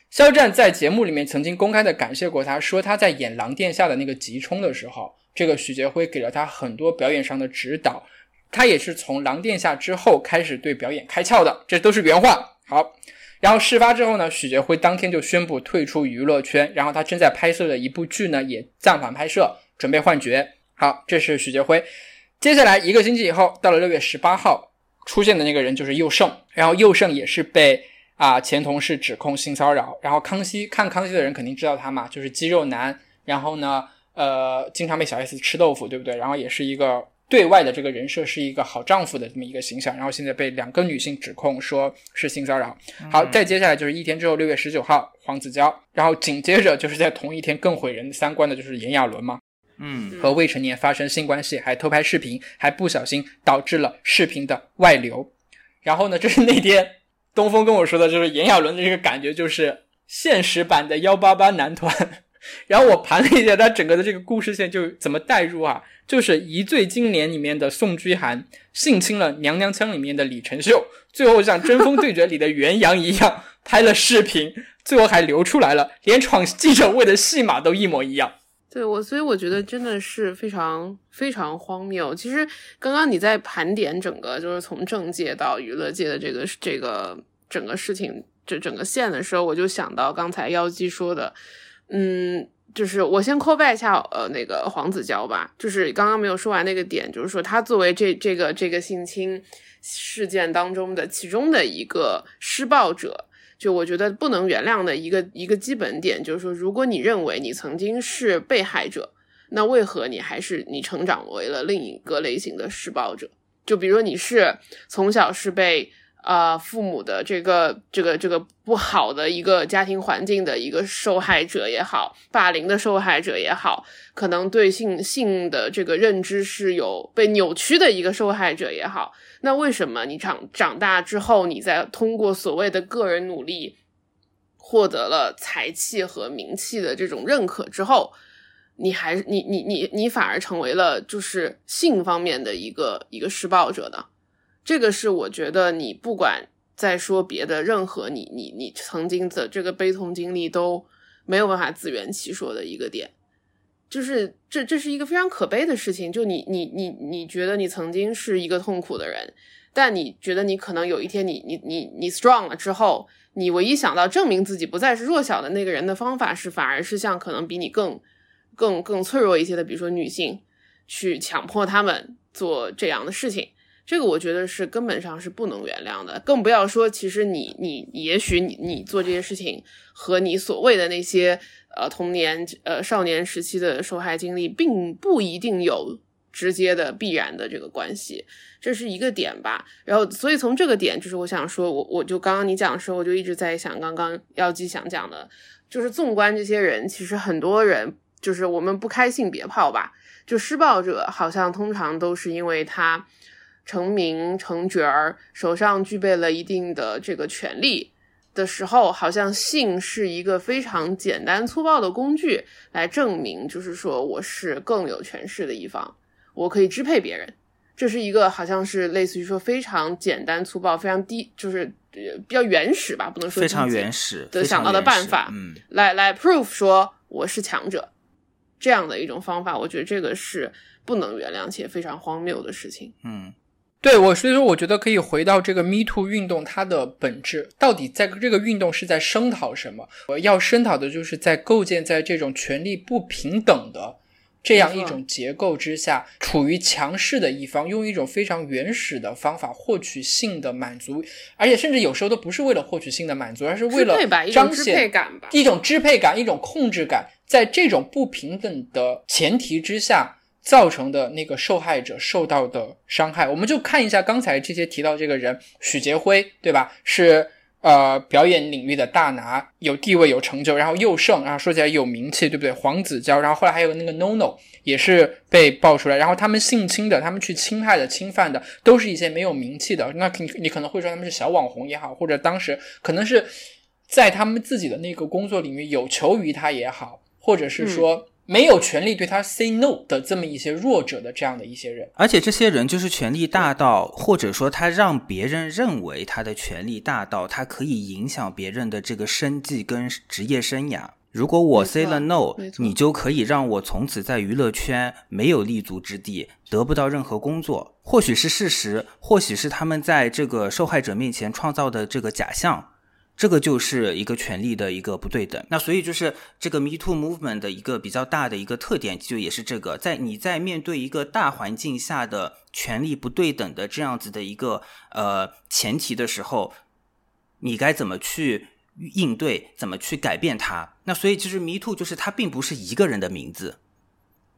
肖战在节目里面曾经公开的感谢过他，说他在演《狼殿下》的那个急冲的时候，这个许杰辉给了他很多表演上的指导。他也是从《狼殿下》之后开始对表演开窍的，这都是原话。好，然后事发之后呢，许杰辉当天就宣布退出娱乐圈，然后他正在拍摄的一部剧呢也暂缓拍摄，准备换角。好，这是许杰辉。接下来一个星期以后，到了六月十八号，出现的那个人就是佑胜，然后佑胜也是被啊前同事指控性骚扰，然后康熙看康熙的人肯定知道他嘛，就是肌肉男，然后呢，呃，经常被小 S 吃豆腐，对不对？然后也是一个。对外的这个人设是一个好丈夫的这么一个形象，然后现在被两个女性指控说是性骚扰。好，再接下来就是一天之后，六月十九号，黄子佼，然后紧接着就是在同一天更毁人三观的就是炎亚纶嘛，嗯，和未成年发生性关系，还偷拍视频，还不小心导致了视频的外流。然后呢，这是那天东风跟我说的，就是炎亚纶的这个感觉就是现实版的幺八八男团。然后我盘了一下他整个的这个故事线，就怎么带入啊？就是《一醉经年》里面的宋居涵性侵了《娘娘腔》里面的李承秀，最后像《针锋对决》里的袁阳一样拍了视频，最后还流出来了，连闯记者会的戏码都一模一样。对我，所以我觉得真的是非常非常荒谬。其实刚刚你在盘点整个，就是从政界到娱乐界的这个这个整个事情，这整个线的时候，我就想到刚才妖姬说的，嗯，就是我先 call back 一下，呃，那个黄子佼吧，就是刚刚没有说完那个点，就是说他作为这这个这个性侵事件当中的其中的一个施暴者。就我觉得不能原谅的一个一个基本点，就是说，如果你认为你曾经是被害者，那为何你还是你成长为了另一个类型的施暴者？就比如说你是从小是被。呃，父母的这个这个这个不好的一个家庭环境的一个受害者也好，霸凌的受害者也好，可能对性性的这个认知是有被扭曲的一个受害者也好，那为什么你长长大之后，你在通过所谓的个人努力获得了才气和名气的这种认可之后，你还你你你你反而成为了就是性方面的一个一个施暴者呢？这个是我觉得你不管在说别的，任何你你你曾经的这个悲痛经历都没有办法自圆其说的一个点，就是这这是一个非常可悲的事情。就你你你你觉得你曾经是一个痛苦的人，但你觉得你可能有一天你你你你 strong 了之后，你唯一想到证明自己不再是弱小的那个人的方法是，反而是像可能比你更更更脆弱一些的，比如说女性，去强迫他们做这样的事情。这个我觉得是根本上是不能原谅的，更不要说，其实你你也许你你做这些事情和你所谓的那些呃童年呃少年时期的受害经历，并不一定有直接的必然的这个关系，这是一个点吧。然后，所以从这个点，就是我想说，我我就刚刚你讲的时候，我就一直在想，刚刚妖姬想讲的，就是纵观这些人，其实很多人就是我们不开性别炮吧，就施暴者好像通常都是因为他。成名成角儿，手上具备了一定的这个权利的时候，好像性是一个非常简单粗暴的工具，来证明就是说我是更有权势的一方，我可以支配别人。这是一个好像是类似于说非常简单粗暴、非常低，就是比较原始吧，不能说非常原始的想到的办法，嗯，来来 prove 说我是强者这样的一种方法，我觉得这个是不能原谅且非常荒谬的事情，嗯。对我，所以说我觉得可以回到这个 Me Too 运动它的本质，到底在这个运动是在声讨什么？我要声讨的就是在构建在这种权力不平等的这样一种结构之下，处于强势的一方用一种非常原始的方法获取性的满足，而且甚至有时候都不是为了获取性的满足，而是为了彰显一种支配感、一种控制感，在这种不平等的前提之下。造成的那个受害者受到的伤害，我们就看一下刚才这些提到这个人许杰辉，对吧？是呃表演领域的大拿，有地位有成就，然后又胜，然后说起来有名气，对不对？黄子佼，然后后来还有那个 NONO 也是被爆出来，然后他们性侵的，他们去侵害的、侵犯的，都是一些没有名气的。那你你可能会说他们是小网红也好，或者当时可能是在他们自己的那个工作领域有求于他也好，或者是说。没有权利对他 say no 的这么一些弱者的这样的一些人，而且这些人就是权力大到，或者说他让别人认为他的权力大到，他可以影响别人的这个生计跟职业生涯。如果我 say 了 no，你就可以让我从此在娱乐圈没有立足之地，得不到任何工作。或许是事实，或许是他们在这个受害者面前创造的这个假象。这个就是一个权利的一个不对等，那所以就是这个 Me Too Movement 的一个比较大的一个特点，就也是这个，在你在面对一个大环境下的权力不对等的这样子的一个呃前提的时候，你该怎么去应对，怎么去改变它？那所以其实 Me Too 就是它并不是一个人的名字，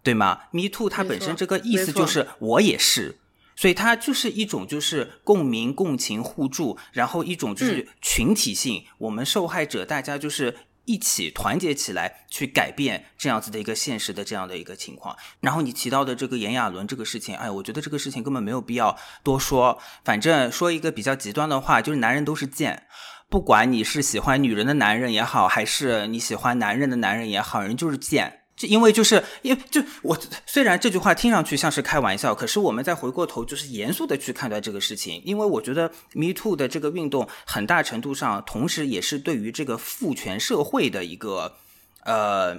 对吗？Me Too 它本身这个意思就是我也是。所以它就是一种就是共鸣、共情、互助，然后一种就是群体性，我们受害者大家就是一起团结起来去改变这样子的一个现实的这样的一个情况。然后你提到的这个炎亚纶这个事情，哎，我觉得这个事情根本没有必要多说，反正说一个比较极端的话，就是男人都是贱。不管你是喜欢女人的男人也好，还是你喜欢男人的男人也好，人就是贱。就因为就是因为就我虽然这句话听上去像是开玩笑，可是我们再回过头就是严肃的去看待这个事情。因为我觉得 Me Too 的这个运动很大程度上，同时也是对于这个父权社会的一个呃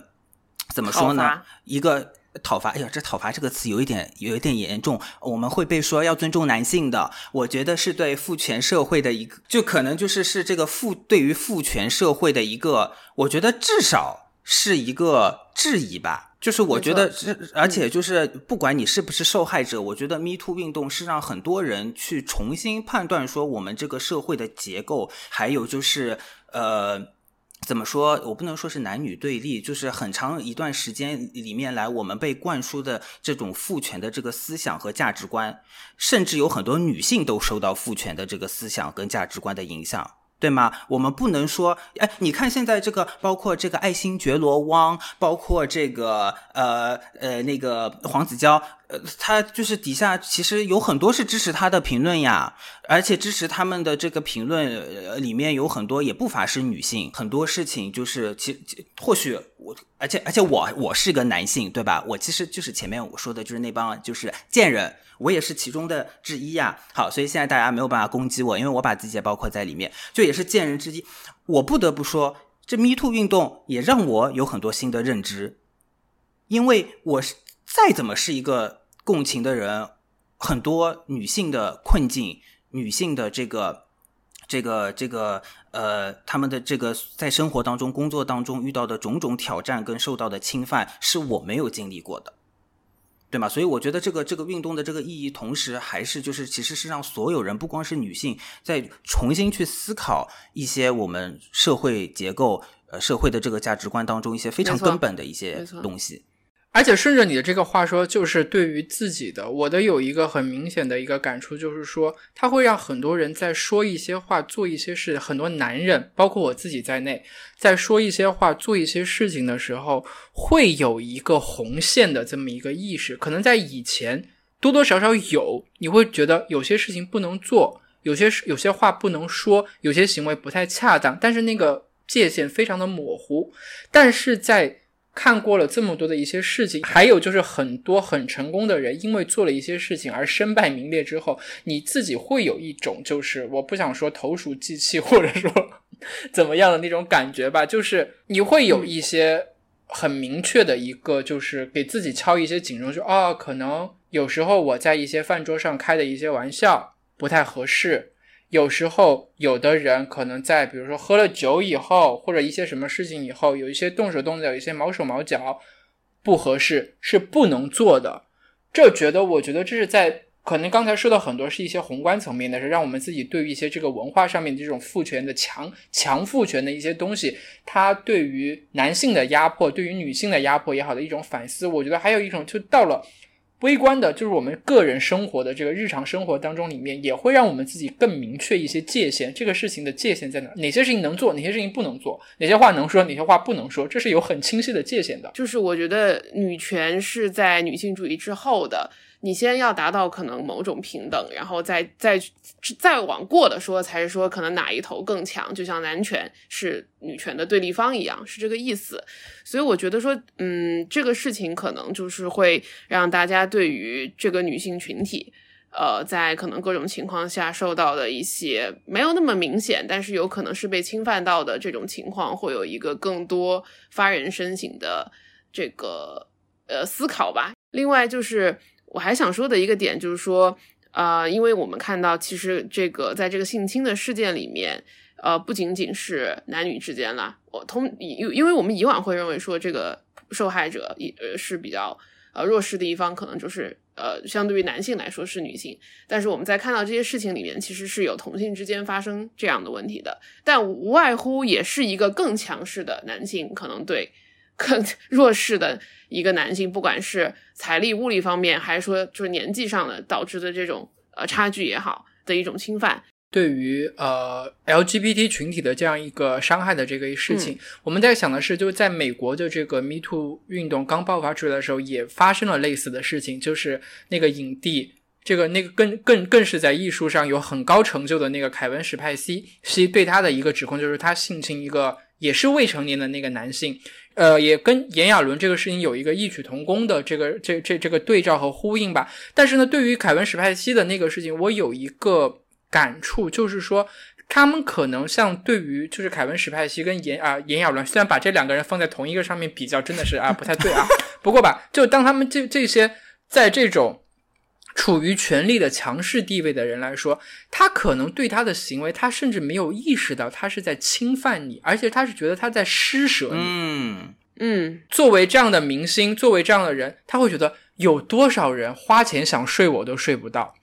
怎么说呢？一个讨伐。哎呀，这讨伐这个词有一点有一点严重。我们会被说要尊重男性的，我觉得是对父权社会的一个，就可能就是是这个父对于父权社会的一个，我觉得至少。是一个质疑吧，就是我觉得，而且就是不管你是不是受害者，我觉得 Me Too 运动是让很多人去重新判断说我们这个社会的结构，还有就是呃，怎么说，我不能说是男女对立，就是很长一段时间里面来，我们被灌输的这种父权的这个思想和价值观，甚至有很多女性都受到父权的这个思想跟价值观的影响。对吗？我们不能说，哎，你看现在这个，包括这个爱新觉罗汪，包括这个呃呃那个黄子佼，呃，他就是底下其实有很多是支持他的评论呀，而且支持他们的这个评论里面有很多也不乏是女性，很多事情就是其或许我，而且而且我我是个男性，对吧？我其实就是前面我说的就是那帮就是贱人。我也是其中的之一呀。好，所以现在大家没有办法攻击我，因为我把自己也包括在里面，就也是见人之一。我不得不说，这 Me Too 运动也让我有很多新的认知，因为我是再怎么是一个共情的人，很多女性的困境、女性的这个、这个、这个呃，他们的这个在生活当中、工作当中遇到的种种挑战跟受到的侵犯，是我没有经历过的。对吗？所以我觉得这个这个运动的这个意义，同时还是就是其实是让所有人，不光是女性，在重新去思考一些我们社会结构、呃社会的这个价值观当中一些非常根本的一些东西。而且顺着你的这个话说，就是对于自己的，我的有一个很明显的一个感触，就是说，他会让很多人在说一些话、做一些事，很多男人，包括我自己在内，在说一些话、做一些事情的时候，会有一个红线的这么一个意识。可能在以前多多少少有，你会觉得有些事情不能做，有些有些话不能说，有些行为不太恰当，但是那个界限非常的模糊。但是在看过了这么多的一些事情，还有就是很多很成功的人，因为做了一些事情而身败名裂之后，你自己会有一种就是我不想说投鼠忌器，或者说 怎么样的那种感觉吧，就是你会有一些很明确的一个，就是给自己敲一些警钟，说啊，可能有时候我在一些饭桌上开的一些玩笑不太合适。有时候，有的人可能在，比如说喝了酒以后，或者一些什么事情以后，有一些动手动脚，有一些毛手毛脚，不合适，是不能做的。这觉得，我觉得这是在可能刚才说的很多是一些宏观层面的，是让我们自己对于一些这个文化上面的这种父权的强强父权的一些东西，它对于男性的压迫，对于女性的压迫也好的一种反思。我觉得还有一种，就到了。微观的，就是我们个人生活的这个日常生活当中里面，也会让我们自己更明确一些界限。这个事情的界限在哪？哪些事情能做，哪些事情不能做？哪些话能说，哪些话不能说？这是有很清晰的界限的。就是我觉得女权是在女性主义之后的。你先要达到可能某种平等，然后再再再往过的说，才是说可能哪一头更强，就像男权是女权的对立方一样，是这个意思。所以我觉得说，嗯，这个事情可能就是会让大家对于这个女性群体，呃，在可能各种情况下受到的一些没有那么明显，但是有可能是被侵犯到的这种情况，会有一个更多发人深省的这个呃思考吧。另外就是。我还想说的一个点就是说，呃，因为我们看到，其实这个在这个性侵的事件里面，呃，不仅仅是男女之间了。我通因因为我们以往会认为说，这个受害者也是比较呃弱势的一方，可能就是呃相对于男性来说是女性。但是我们在看到这些事情里面，其实是有同性之间发生这样的问题的，但无外乎也是一个更强势的男性可能对。更 弱势的一个男性，不管是财力、物力方面，还是说就是年纪上的导致的这种呃差距也好的一种侵犯，对于呃 LGBT 群体的这样一个伤害的这个事情，我们在想的是，就是在美国的这个 Me Too 运动刚爆发出来的时候，也发生了类似的事情，就是那个影帝这个那个更更更是在艺术上有很高成就的那个凯文史派西，西对他的一个指控，就是他性侵一个也是未成年的那个男性。呃，也跟炎亚纶这个事情有一个异曲同工的这个这这这个对照和呼应吧。但是呢，对于凯文史派西的那个事情，我有一个感触，就是说他们可能像对于就是凯文史派西跟炎啊炎亚纶，虽然把这两个人放在同一个上面比较，真的是啊不太对啊。不过吧，就当他们这这些在这种。处于权力的强势地位的人来说，他可能对他的行为，他甚至没有意识到他是在侵犯你，而且他是觉得他在施舍你。嗯嗯，作为这样的明星，作为这样的人，他会觉得有多少人花钱想睡我都睡不到。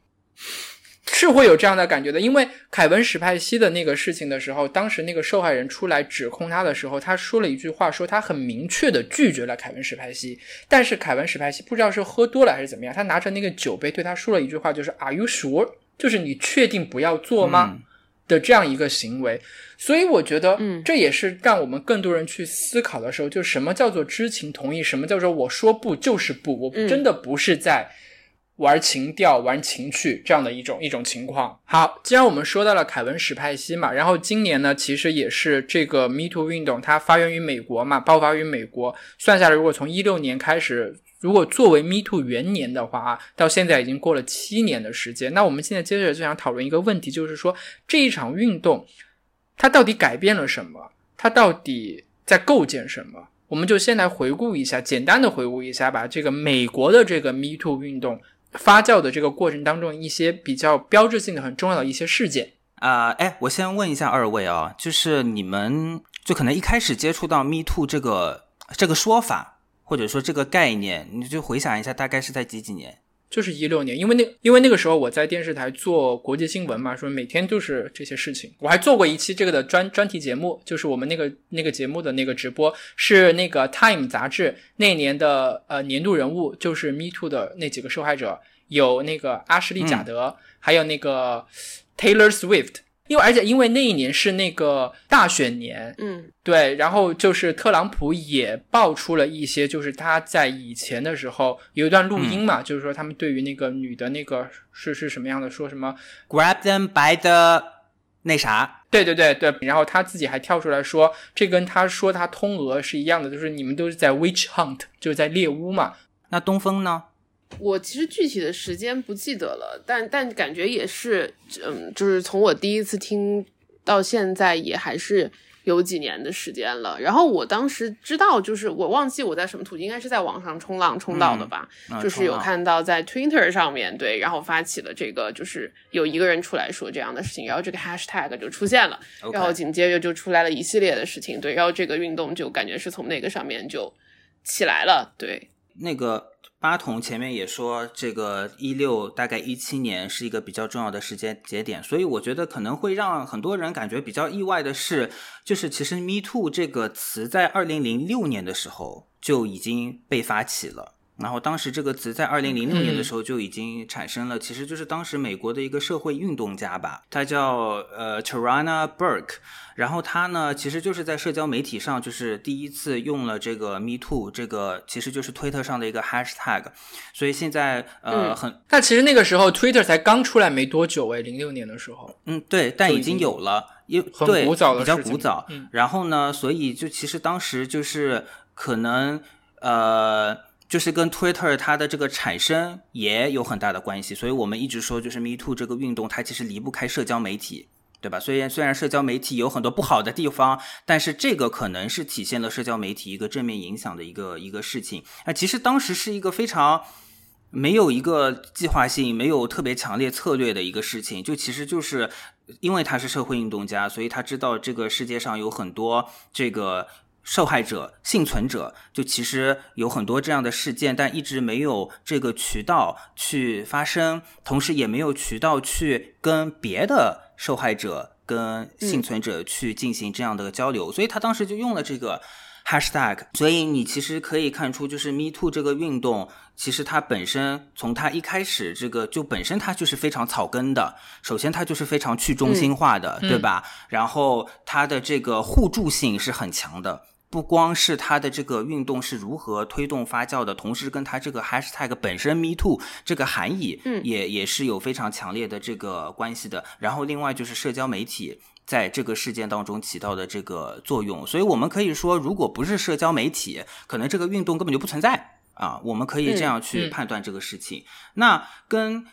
是会有这样的感觉的，因为凯文史派西的那个事情的时候，当时那个受害人出来指控他的时候，他说了一句话，说他很明确的拒绝了凯文史派西。但是凯文史派西不知道是喝多了还是怎么样，他拿着那个酒杯对他说了一句话，就是 “Are you sure？” 就是你确定不要做吗？的这样一个行为。所以我觉得，嗯，这也是让我们更多人去思考的时候，就什么叫做知情同意，什么叫做我说不就是不，我真的不是在。玩情调、玩情趣这样的一种一种情况。好，既然我们说到了凯文史派西嘛，然后今年呢，其实也是这个 Me Too 运动，它发源于美国嘛，爆发于美国。算下来，如果从一六年开始，如果作为 Me Too 元年的话啊，到现在已经过了七年的时间。那我们现在接着就想讨论一个问题，就是说这一场运动，它到底改变了什么？它到底在构建什么？我们就先来回顾一下，简单的回顾一下吧。这个美国的这个 Me Too 运动。发酵的这个过程当中，一些比较标志性的、很重要的一些事件啊，哎，我先问一下二位啊，就是你们就可能一开始接触到 “me too” 这个这个说法，或者说这个概念，你就回想一下，大概是在几几年？就是一六年，因为那因为那个时候我在电视台做国际新闻嘛，说每天就是这些事情。我还做过一期这个的专专题节目，就是我们那个那个节目的那个直播是那个 Time 杂志那年的呃年度人物，就是 Me Too 的那几个受害者，有那个阿什利贾德，还有那个 Taylor Swift。因为而且因为那一年是那个大选年，嗯，对，然后就是特朗普也爆出了一些，就是他在以前的时候有一段录音嘛，就是说他们对于那个女的那个是是什么样的，说什么 grab them by the 那啥，对对对对，然后他自己还跳出来说，这跟他说他通俄是一样的，就是你们都是在 witch hunt，就是在猎巫嘛。那东风呢？我其实具体的时间不记得了，但但感觉也是，嗯，就是从我第一次听到现在也还是有几年的时间了。然后我当时知道，就是我忘记我在什么途径，应该是在网上冲浪冲到的吧，就是有看到在 Twitter 上面对，然后发起了这个，就是有一个人出来说这样的事情，然后这个 Hashtag 就出现了，然后紧接着就出来了一系列的事情，对，然后这个运动就感觉是从那个上面就起来了，对，那个。八筒前面也说，这个一六大概一七年是一个比较重要的时间节点，所以我觉得可能会让很多人感觉比较意外的是，就是其实 “me too” 这个词在二零零六年的时候就已经被发起了。然后当时这个词在二零零六年的时候就已经产生了，其实就是当时美国的一个社会运动家吧，他叫呃 Tarana Burke，然后他呢其实就是在社交媒体上就是第一次用了这个 Me Too 这个其实就是推特上的一个 Hashtag，所以现在呃很，但其实那个时候 Twitter 才刚出来没多久哎，零六年的时候，嗯对，但已经有了，因对比较古早，然后呢，所以就其实当时就是可能呃。就是跟 Twitter 它的这个产生也有很大的关系，所以我们一直说，就是 Me Too 这个运动，它其实离不开社交媒体，对吧？虽然虽然社交媒体有很多不好的地方，但是这个可能是体现了社交媒体一个正面影响的一个一个事情。那其实当时是一个非常没有一个计划性、没有特别强烈策略的一个事情，就其实就是因为他是社会运动家，所以他知道这个世界上有很多这个。受害者、幸存者，就其实有很多这样的事件，但一直没有这个渠道去发生，同时也没有渠道去跟别的受害者、跟幸存者去进行这样的交流，所以他当时就用了这个 hashtag。所以你其实可以看出，就是 Me Too 这个运动，其实它本身从它一开始，这个就本身它就是非常草根的。首先，它就是非常去中心化的，对吧？然后它的这个互助性是很强的。不光是它的这个运动是如何推动发酵的，同时跟它这个 hashtag 本身 me too 这个含义，嗯，也也是有非常强烈的这个关系的。然后另外就是社交媒体在这个事件当中起到的这个作用，所以我们可以说，如果不是社交媒体，可能这个运动根本就不存在啊。我们可以这样去判断这个事情。那跟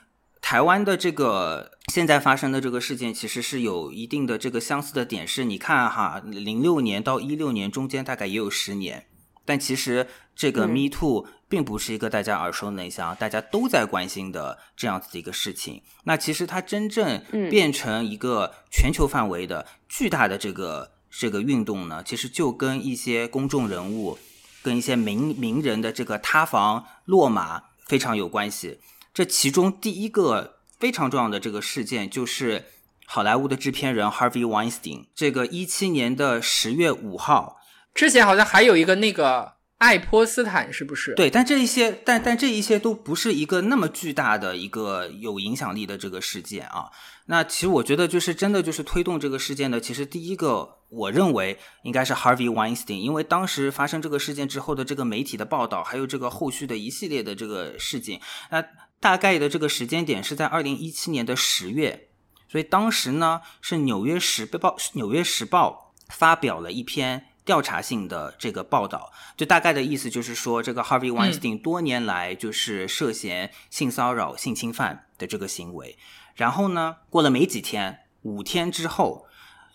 台湾的这个现在发生的这个事件，其实是有一定的这个相似的点。是，你看哈，零六年到一六年中间大概也有十年，但其实这个 Me Too 并不是一个大家耳熟能详、大家都在关心的这样子的一个事情。那其实它真正变成一个全球范围的巨大的这个这个运动呢，其实就跟一些公众人物、跟一些名名人的这个塌房落马非常有关系。这其中第一个非常重要的这个事件，就是好莱坞的制片人 Harvey Weinstein。这个一七年的十月五号，之前好像还有一个那个爱泼斯坦，是不是？对，但这一些，但但这一些都不是一个那么巨大的一个有影响力的这个事件啊。那其实我觉得，就是真的就是推动这个事件的，其实第一个，我认为应该是 Harvey Weinstein，因为当时发生这个事件之后的这个媒体的报道，还有这个后续的一系列的这个事情，那。大概的这个时间点是在二零一七年的十月，所以当时呢是《纽约时报》《纽约时报》发表了一篇调查性的这个报道，就大概的意思就是说，这个 Harvey Weinstein 多年来就是涉嫌性骚扰、性侵犯的这个行为。然后呢，过了没几天，五天之后，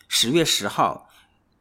十月十号，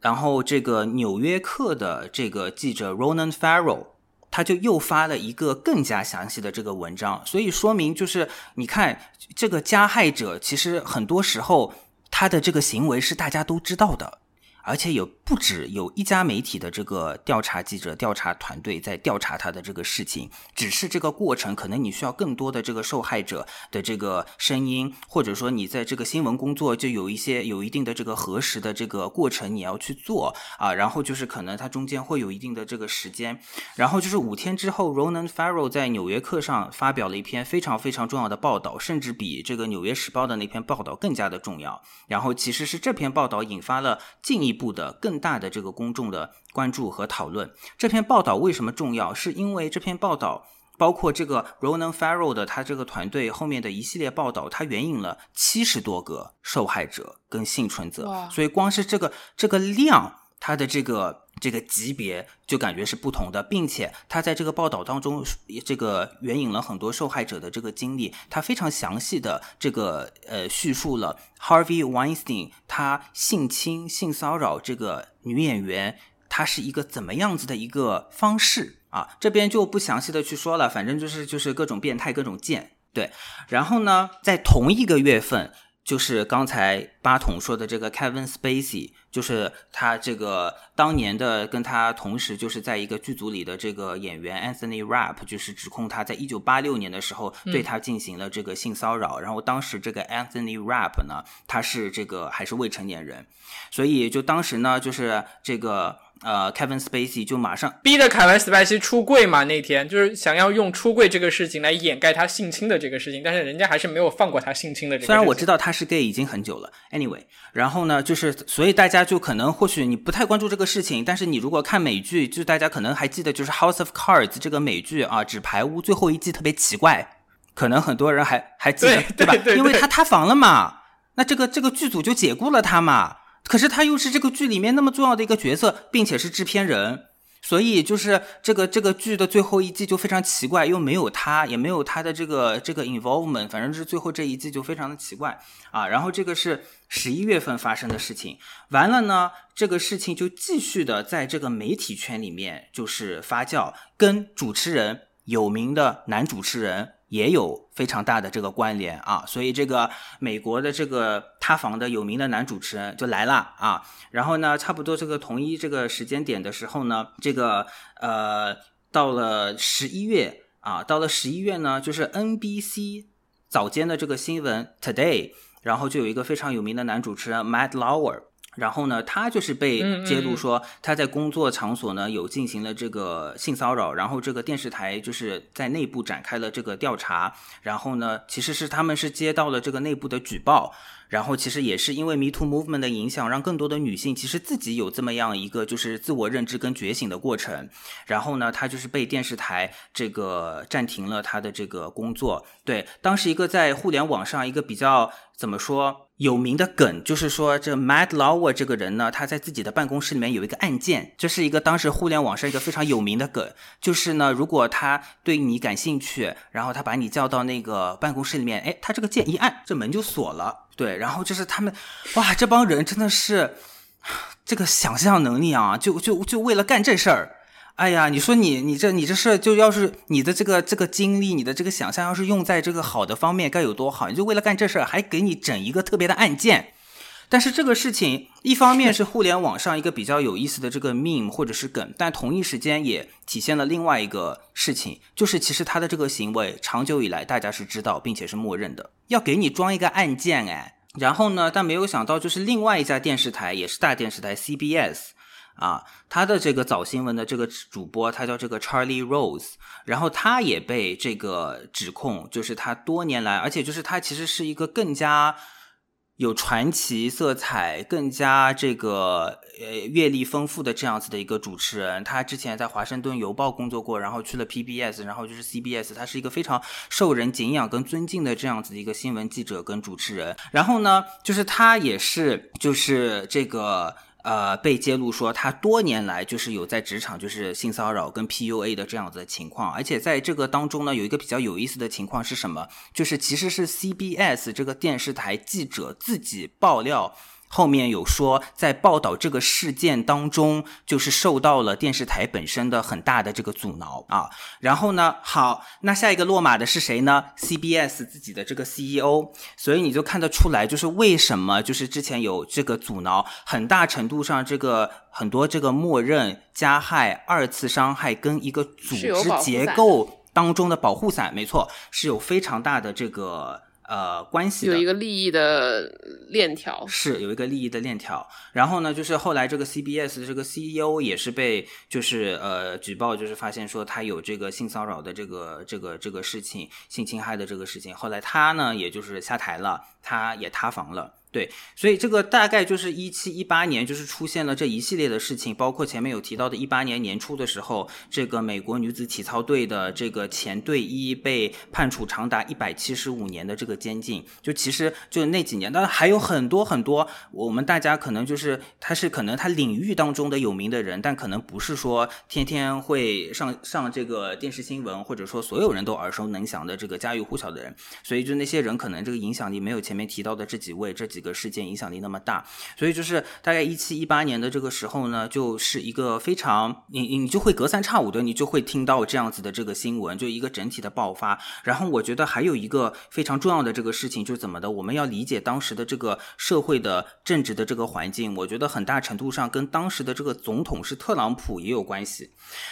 然后这个《纽约客》的这个记者 Ronan Farrow。他就又发了一个更加详细的这个文章，所以说明就是你看这个加害者其实很多时候他的这个行为是大家都知道的。而且有不止有一家媒体的这个调查记者、调查团队在调查他的这个事情，只是这个过程可能你需要更多的这个受害者的这个声音，或者说你在这个新闻工作就有一些有一定的这个核实的这个过程你要去做啊，然后就是可能它中间会有一定的这个时间，然后就是五天之后，Ronan Farrow 在《纽约客》上发表了一篇非常非常重要的报道，甚至比这个《纽约时报》的那篇报道更加的重要。然后其实是这篇报道引发了进一步的更大的这个公众的关注和讨论。这篇报道为什么重要？是因为这篇报道包括这个 Ronan Farrow 的他这个团队后面的一系列报道，他援引了七十多个受害者跟幸存者，所以光是这个这个量。他的这个这个级别就感觉是不同的，并且他在这个报道当中，这个援引了很多受害者的这个经历，他非常详细的这个呃叙述了 Harvey Weinstein 他性侵性骚扰这个女演员，他是一个怎么样子的一个方式啊？这边就不详细的去说了，反正就是就是各种变态各种贱，对。然后呢，在同一个月份，就是刚才八筒说的这个 Kevin Spacey。就是他这个当年的跟他同时就是在一个剧组里的这个演员 Anthony Rapp，就是指控他在一九八六年的时候对他进行了这个性骚扰。然后当时这个 Anthony Rapp 呢，他是这个还是未成年人，所以就当时呢，就是这个呃 Kevin Spacey 就马上逼着凯文斯派西出柜嘛。那天就是想要用出柜这个事情来掩盖他性侵的这个事情，但是人家还是没有放过他性侵的这个。虽然我知道他是 gay 已经很久了，Anyway，然后呢，就是所以大家。就可能或许你不太关注这个事情，但是你如果看美剧，就大家可能还记得，就是《House of Cards》这个美剧啊，《纸牌屋》最后一季特别奇怪，可能很多人还还记得对吧？因为他塌房了嘛，那这个这个剧组就解雇了他嘛。可是他又是这个剧里面那么重要的一个角色，并且是制片人。所以就是这个这个剧的最后一季就非常奇怪，又没有他，也没有他的这个这个 involvement，反正是最后这一季就非常的奇怪啊。然后这个是十一月份发生的事情，完了呢，这个事情就继续的在这个媒体圈里面就是发酵，跟主持人有名的男主持人。也有非常大的这个关联啊，所以这个美国的这个塌房的有名的男主持人就来了啊，然后呢，差不多这个同一这个时间点的时候呢，这个呃到了十一月啊，到了十一月呢，就是 NBC 早间的这个新闻 Today，然后就有一个非常有名的男主持人 Matt Lauer，然后呢，他就是被揭露说他在工作场所呢有进行了这个性骚扰，然后这个电视台就是在内部展开了这个调查，然后呢，其实是他们是接到了这个内部的举报。然后其实也是因为 Me Too Movement 的影响，让更多的女性其实自己有这么样一个就是自我认知跟觉醒的过程。然后呢，他就是被电视台这个暂停了他的这个工作。对，当时一个在互联网上一个比较怎么说有名的梗，就是说这 Mad Lawer 这个人呢，他在自己的办公室里面有一个按键，这是一个当时互联网上一个非常有名的梗，就是呢，如果他对你感兴趣，然后他把你叫到那个办公室里面，哎，他这个键一按，这门就锁了。对，然后就是他们，哇，这帮人真的是这个想象能力啊，就就就为了干这事儿，哎呀，你说你你这你这事就要是你的这个这个精力，你的这个想象要是用在这个好的方面，该有多好？你就为了干这事儿，还给你整一个特别的按键。但是这个事情，一方面是互联网上一个比较有意思的这个 meme 或者是梗，但同一时间也体现了另外一个事情，就是其实他的这个行为长久以来大家是知道并且是默认的，要给你装一个按键哎。然后呢？但没有想到，就是另外一家电视台，也是大电视台 CBS 啊，他的这个早新闻的这个主播，他叫这个 Charlie Rose，然后他也被这个指控，就是他多年来，而且就是他其实是一个更加。有传奇色彩、更加这个呃阅历丰富的这样子的一个主持人，他之前在华盛顿邮报工作过，然后去了 PBS，然后就是 CBS，他是一个非常受人敬仰跟尊敬的这样子的一个新闻记者跟主持人。然后呢，就是他也是就是这个。呃，被揭露说他多年来就是有在职场就是性骚扰跟 PUA 的这样子的情况，而且在这个当中呢，有一个比较有意思的情况是什么？就是其实是 CBS 这个电视台记者自己爆料。后面有说，在报道这个事件当中，就是受到了电视台本身的很大的这个阻挠啊。然后呢，好，那下一个落马的是谁呢？CBS 自己的这个 CEO。所以你就看得出来，就是为什么就是之前有这个阻挠，很大程度上这个很多这个默认加害、二次伤害跟一个组织结构当中的保护伞，没错，是有非常大的这个。呃，关系有一个利益的链条，是有一个利益的链条。然后呢，就是后来这个 CBS 的这个 CEO 也是被就是呃举报，就是发现说他有这个性骚扰的这个这个这个事情，性侵害的这个事情。后来他呢，也就是下台了，他也塌房了。对，所以这个大概就是一七一八年，就是出现了这一系列的事情，包括前面有提到的，一八年年初的时候，这个美国女子体操队的这个前队医被判处长达一百七十五年的这个监禁。就其实就那几年，当然还有很多很多，我们大家可能就是他是可能他领域当中的有名的人，但可能不是说天天会上上这个电视新闻，或者说所有人都耳熟能详的这个家喻户晓的人。所以就那些人可能这个影响力没有前面提到的这几位这几。个事件影响力那么大，所以就是大概一七一八年的这个时候呢，就是一个非常你你就会隔三差五的你就会听到这样子的这个新闻，就一个整体的爆发。然后我觉得还有一个非常重要的这个事情就是怎么的，我们要理解当时的这个社会的政治的这个环境，我觉得很大程度上跟当时的这个总统是特朗普也有关系。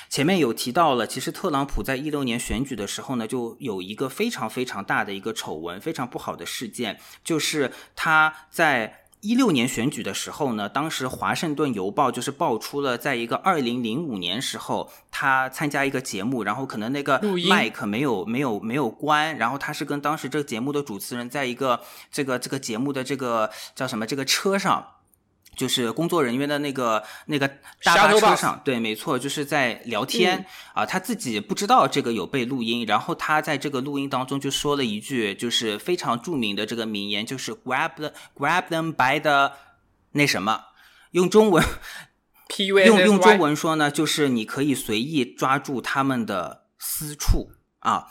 前面有提到了，其实特朗普在一六年选举的时候呢，就有一个非常非常大的一个丑闻，非常不好的事件，就是他。在一六年选举的时候呢，当时《华盛顿邮报》就是爆出了，在一个二零零五年时候，他参加一个节目，然后可能那个麦克没有没有没有关，然后他是跟当时这个节目的主持人在一个这个这个节目的这个叫什么这个车上。就是工作人员的那个那个大巴车上，对，没错，就是在聊天啊。他自己不知道这个有被录音，然后他在这个录音当中就说了一句，就是非常著名的这个名言，就是 “grab the grab them by the 那什么”，用中文用用中文说呢，就是你可以随意抓住他们的私处啊，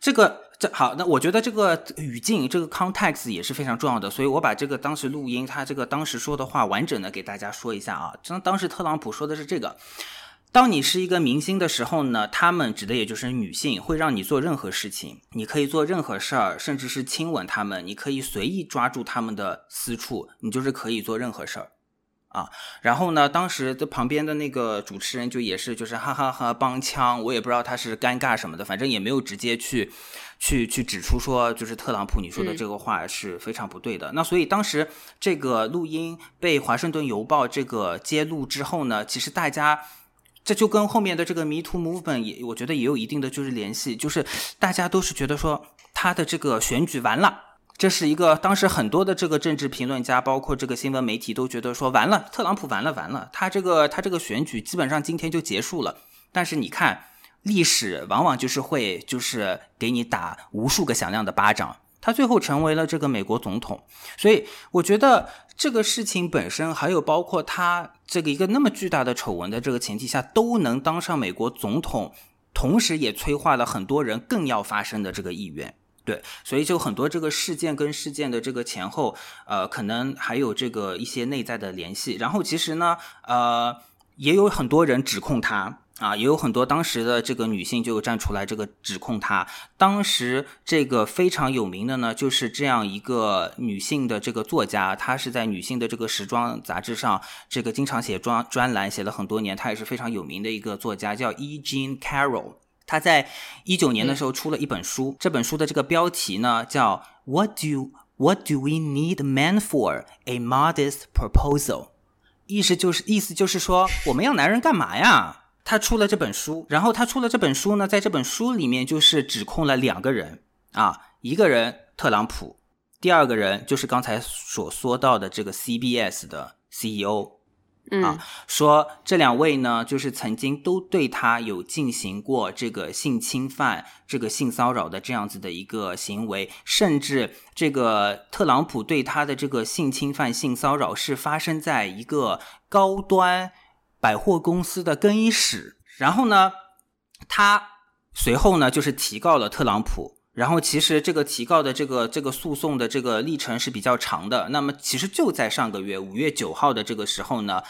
这个。这好，那我觉得这个语境，这个 context 也是非常重要的，所以我把这个当时录音，他这个当时说的话完整的给大家说一下啊。当当时特朗普说的是这个：当你是一个明星的时候呢，他们指的也就是女性，会让你做任何事情，你可以做任何事儿，甚至是亲吻他们，你可以随意抓住他们的私处，你就是可以做任何事儿。啊，然后呢，当时的旁边的那个主持人就也是就是哈哈哈帮腔，我也不知道他是尴尬什么的，反正也没有直接去去去指出说就是特朗普你说的这个话是非常不对的。那所以当时这个录音被华盛顿邮报这个揭露之后呢，其实大家这就跟后面的这个 Me Too Movement 也我觉得也有一定的就是联系，就是大家都是觉得说他的这个选举完了。这是一个当时很多的这个政治评论家，包括这个新闻媒体都觉得说完了，特朗普完了完了，他这个他这个选举基本上今天就结束了。但是你看，历史往往就是会就是给你打无数个响亮的巴掌，他最后成为了这个美国总统。所以我觉得这个事情本身，还有包括他这个一个那么巨大的丑闻的这个前提下，都能当上美国总统，同时也催化了很多人更要发生的这个意愿。对，所以就很多这个事件跟事件的这个前后，呃，可能还有这个一些内在的联系。然后其实呢，呃，也有很多人指控他啊，也有很多当时的这个女性就站出来这个指控他。当时这个非常有名的呢，就是这样一个女性的这个作家，她是在女性的这个时装杂志上，这个经常写专专栏，写了很多年，她也是非常有名的一个作家，叫 E. Jean Carroll。她在一九年的时候出了一本书，这本书的这个标题呢叫 "What do What do we need men for? A modest proposal"，意思就是意思就是说我们要男人干嘛呀？他出了这本书，然后他出了这本书呢，在这本书里面就是指控了两个人啊，一个人特朗普，第二个人就是刚才所说到的这个 CBS 的 CEO。啊，说这两位呢，就是曾经都对他有进行过这个性侵犯、这个性骚扰的这样子的一个行为，甚至这个特朗普对他的这个性侵犯、性骚扰是发生在一个高端百货公司的更衣室。然后呢，他随后呢就是提告了特朗普。然后其实这个提告的这个这个诉讼的这个历程是比较长的。那么其实就在上个月五月九号的这个时候呢，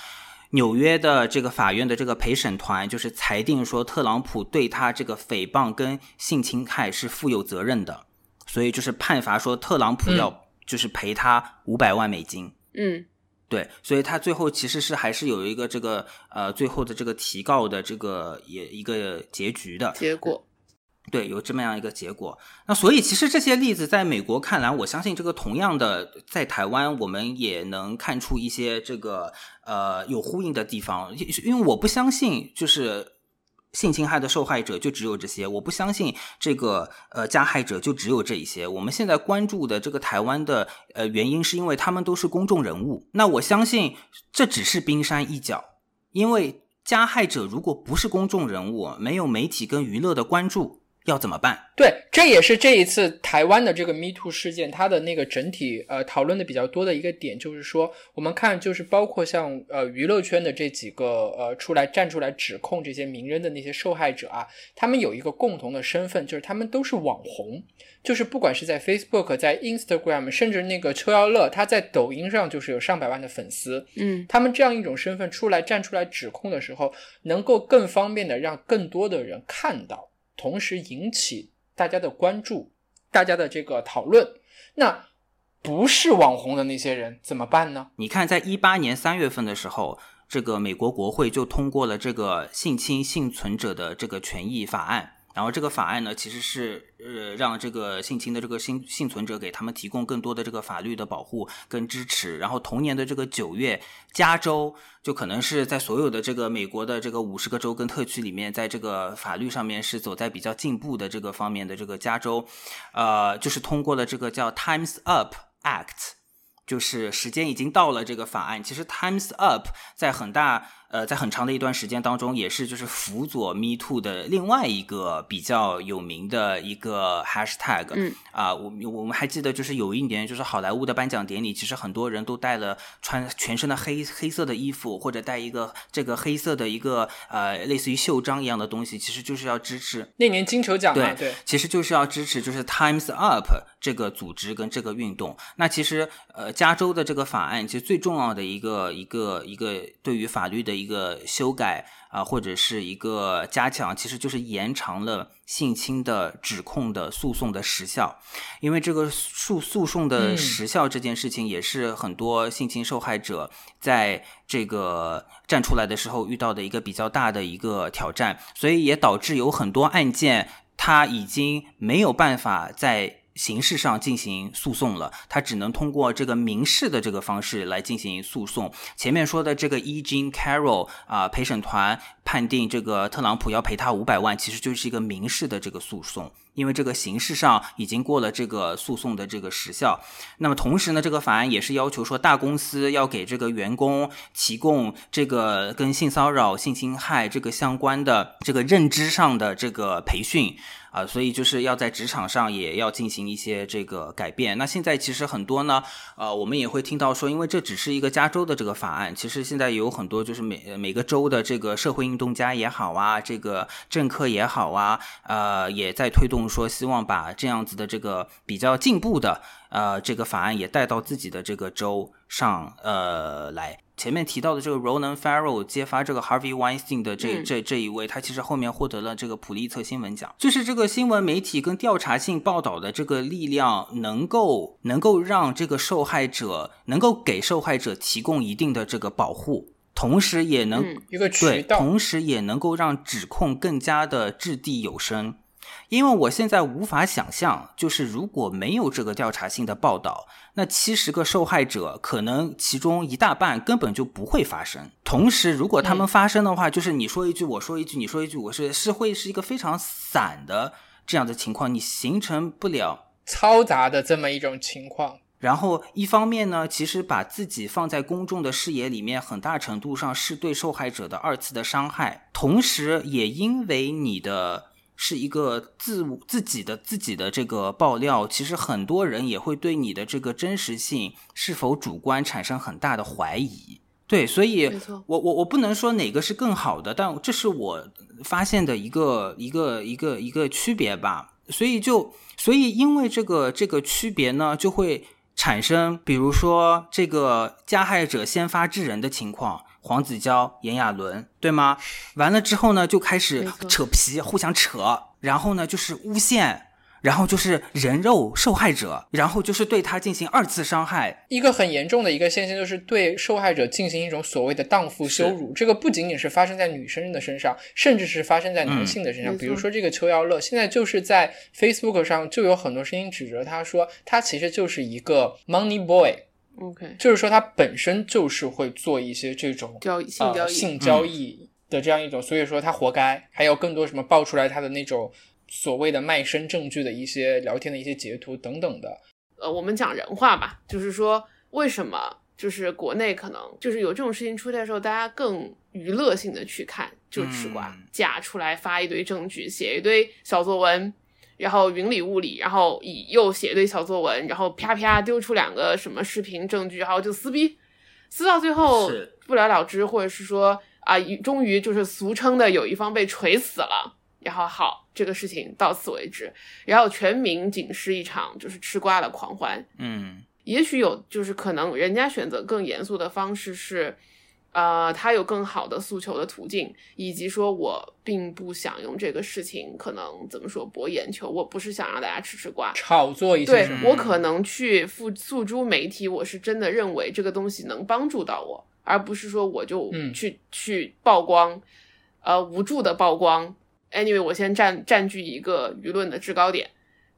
纽约的这个法院的这个陪审团就是裁定说特朗普对他这个诽谤跟性侵害是负有责任的，所以就是判罚说特朗普要就是赔他五百万美金。嗯，对，所以他最后其实是还是有一个这个呃最后的这个提告的这个也一个结局的结果。对，有这么样一个结果。那所以其实这些例子在美国看来，我相信这个同样的在台湾，我们也能看出一些这个呃有呼应的地方。因为我不相信就是性侵害的受害者就只有这些，我不相信这个呃加害者就只有这一些。我们现在关注的这个台湾的呃原因，是因为他们都是公众人物。那我相信这只是冰山一角，因为加害者如果不是公众人物，没有媒体跟娱乐的关注。要怎么办？对，这也是这一次台湾的这个 Me Too 事件，它的那个整体呃讨论的比较多的一个点，就是说，我们看就是包括像呃娱乐圈的这几个呃出来站出来指控这些名人的那些受害者啊，他们有一个共同的身份，就是他们都是网红，就是不管是在 Facebook、在 Instagram，甚至那个邱耀乐，他在抖音上就是有上百万的粉丝，嗯，他们这样一种身份出来站出来指控的时候，能够更方便的让更多的人看到。同时引起大家的关注，大家的这个讨论。那不是网红的那些人怎么办呢？你看，在一八年三月份的时候，这个美国国会就通过了这个性侵幸存者的这个权益法案。然后这个法案呢，其实是呃让这个性侵的这个幸幸存者给他们提供更多的这个法律的保护跟支持。然后同年的这个九月，加州就可能是在所有的这个美国的这个五十个州跟特区里面，在这个法律上面是走在比较进步的这个方面的这个加州，呃，就是通过了这个叫 Times Up Act，就是时间已经到了这个法案。其实 Times Up 在很大。呃，在很长的一段时间当中，也是就是辅佐 Me Too 的另外一个比较有名的一个 Hashtag。嗯啊，我我们还记得，就是有一年，就是好莱坞的颁奖典礼，其实很多人都带了穿全身的黑黑色的衣服，或者带一个这个黑色的一个呃类似于袖章一样的东西，其实就是要支持那年金球奖对对，其实就是要支持就是 Times Up 这个组织跟这个运动。那其实呃，加州的这个法案其实最重要的一个一个一个对于法律的。一个修改啊，或者是一个加强，其实就是延长了性侵的指控的诉讼的时效。因为这个诉诉讼的时效这件事情，也是很多性侵受害者在这个站出来的时候遇到的一个比较大的一个挑战，所以也导致有很多案件，它已经没有办法在。形式上进行诉讼了，他只能通过这个民事的这个方式来进行诉讼。前面说的这个 E. Jean Carroll 啊，陪审团判定这个特朗普要赔他五百万，其实就是一个民事的这个诉讼。因为这个形式上已经过了这个诉讼的这个时效，那么同时呢，这个法案也是要求说大公司要给这个员工提供这个跟性骚扰、性侵害这个相关的这个认知上的这个培训啊，所以就是要在职场上也要进行一些这个改变。那现在其实很多呢，呃，我们也会听到说，因为这只是一个加州的这个法案，其实现在有很多就是每每个州的这个社会运动家也好啊，这个政客也好啊，呃，也在推动。说希望把这样子的这个比较进步的呃这个法案也带到自己的这个州上呃来。前面提到的这个 Ronan Farrow 揭发这个 Harvey Weinstein 的这这这一位，他其实后面获得了这个普利策新闻奖。就是这个新闻媒体跟调查性报道的这个力量，能够能够让这个受害者能够给受害者提供一定的这个保护，同时也能一个渠道，同时也能够让指控更加的掷地有声。因为我现在无法想象，就是如果没有这个调查性的报道，那七十个受害者可能其中一大半根本就不会发生。同时，如果他们发生的话，就是你说一句我说一句，你说一句我是是会是一个非常散的这样的情况，你形成不了嘈杂的这么一种情况。然后一方面呢，其实把自己放在公众的视野里面，很大程度上是对受害者的二次的伤害。同时，也因为你的。是一个自自己的自己的这个爆料，其实很多人也会对你的这个真实性是否主观产生很大的怀疑。对，所以，我我我不能说哪个是更好的，但这是我发现的一个一个一个一个区别吧。所以就所以因为这个这个区别呢，就会产生，比如说这个加害者先发制人的情况。黄子佼、炎亚纶，对吗？完了之后呢，就开始扯皮，互相扯，然后呢，就是诬陷，然后就是人肉受害者，然后就是对他进行二次伤害。一个很严重的一个现象，就是对受害者进行一种所谓的荡妇羞辱。这个不仅仅是发生在女生的身上，甚至是发生在男性的身上。比如说这个邱耀乐，现在就是在 Facebook 上就有很多声音指责他说，他其实就是一个 Money Boy。OK，就是说他本身就是会做一些这种交性交易、性交易的这样一种，所以说他活该。还有更多什么爆出来他的那种所谓的卖身证据的一些聊天的一些截图等等的。呃，我们讲人话吧，就是说为什么就是国内可能就是有这种事情出现的时候，大家更娱乐性的去看，就吃瓜，假出来发一堆证据，写一堆小作文。然后云里雾里，然后以又写一堆小作文，然后啪啪丢出两个什么视频证据，然后就撕逼，撕到最后不了了之，或者是说啊，终于就是俗称的有一方被锤死了，然后好，这个事情到此为止，然后全民仅是一场就是吃瓜的狂欢。嗯，也许有就是可能人家选择更严肃的方式是。呃，他有更好的诉求的途径，以及说我并不想用这个事情，可能怎么说博眼球，我不是想让大家吃吃瓜，炒作一下。对我可能去诉诉诸媒体，我是真的认为这个东西能帮助到我，而不是说我就去去曝光，呃，无助的曝光。Anyway，我先占占据一个舆论的制高点，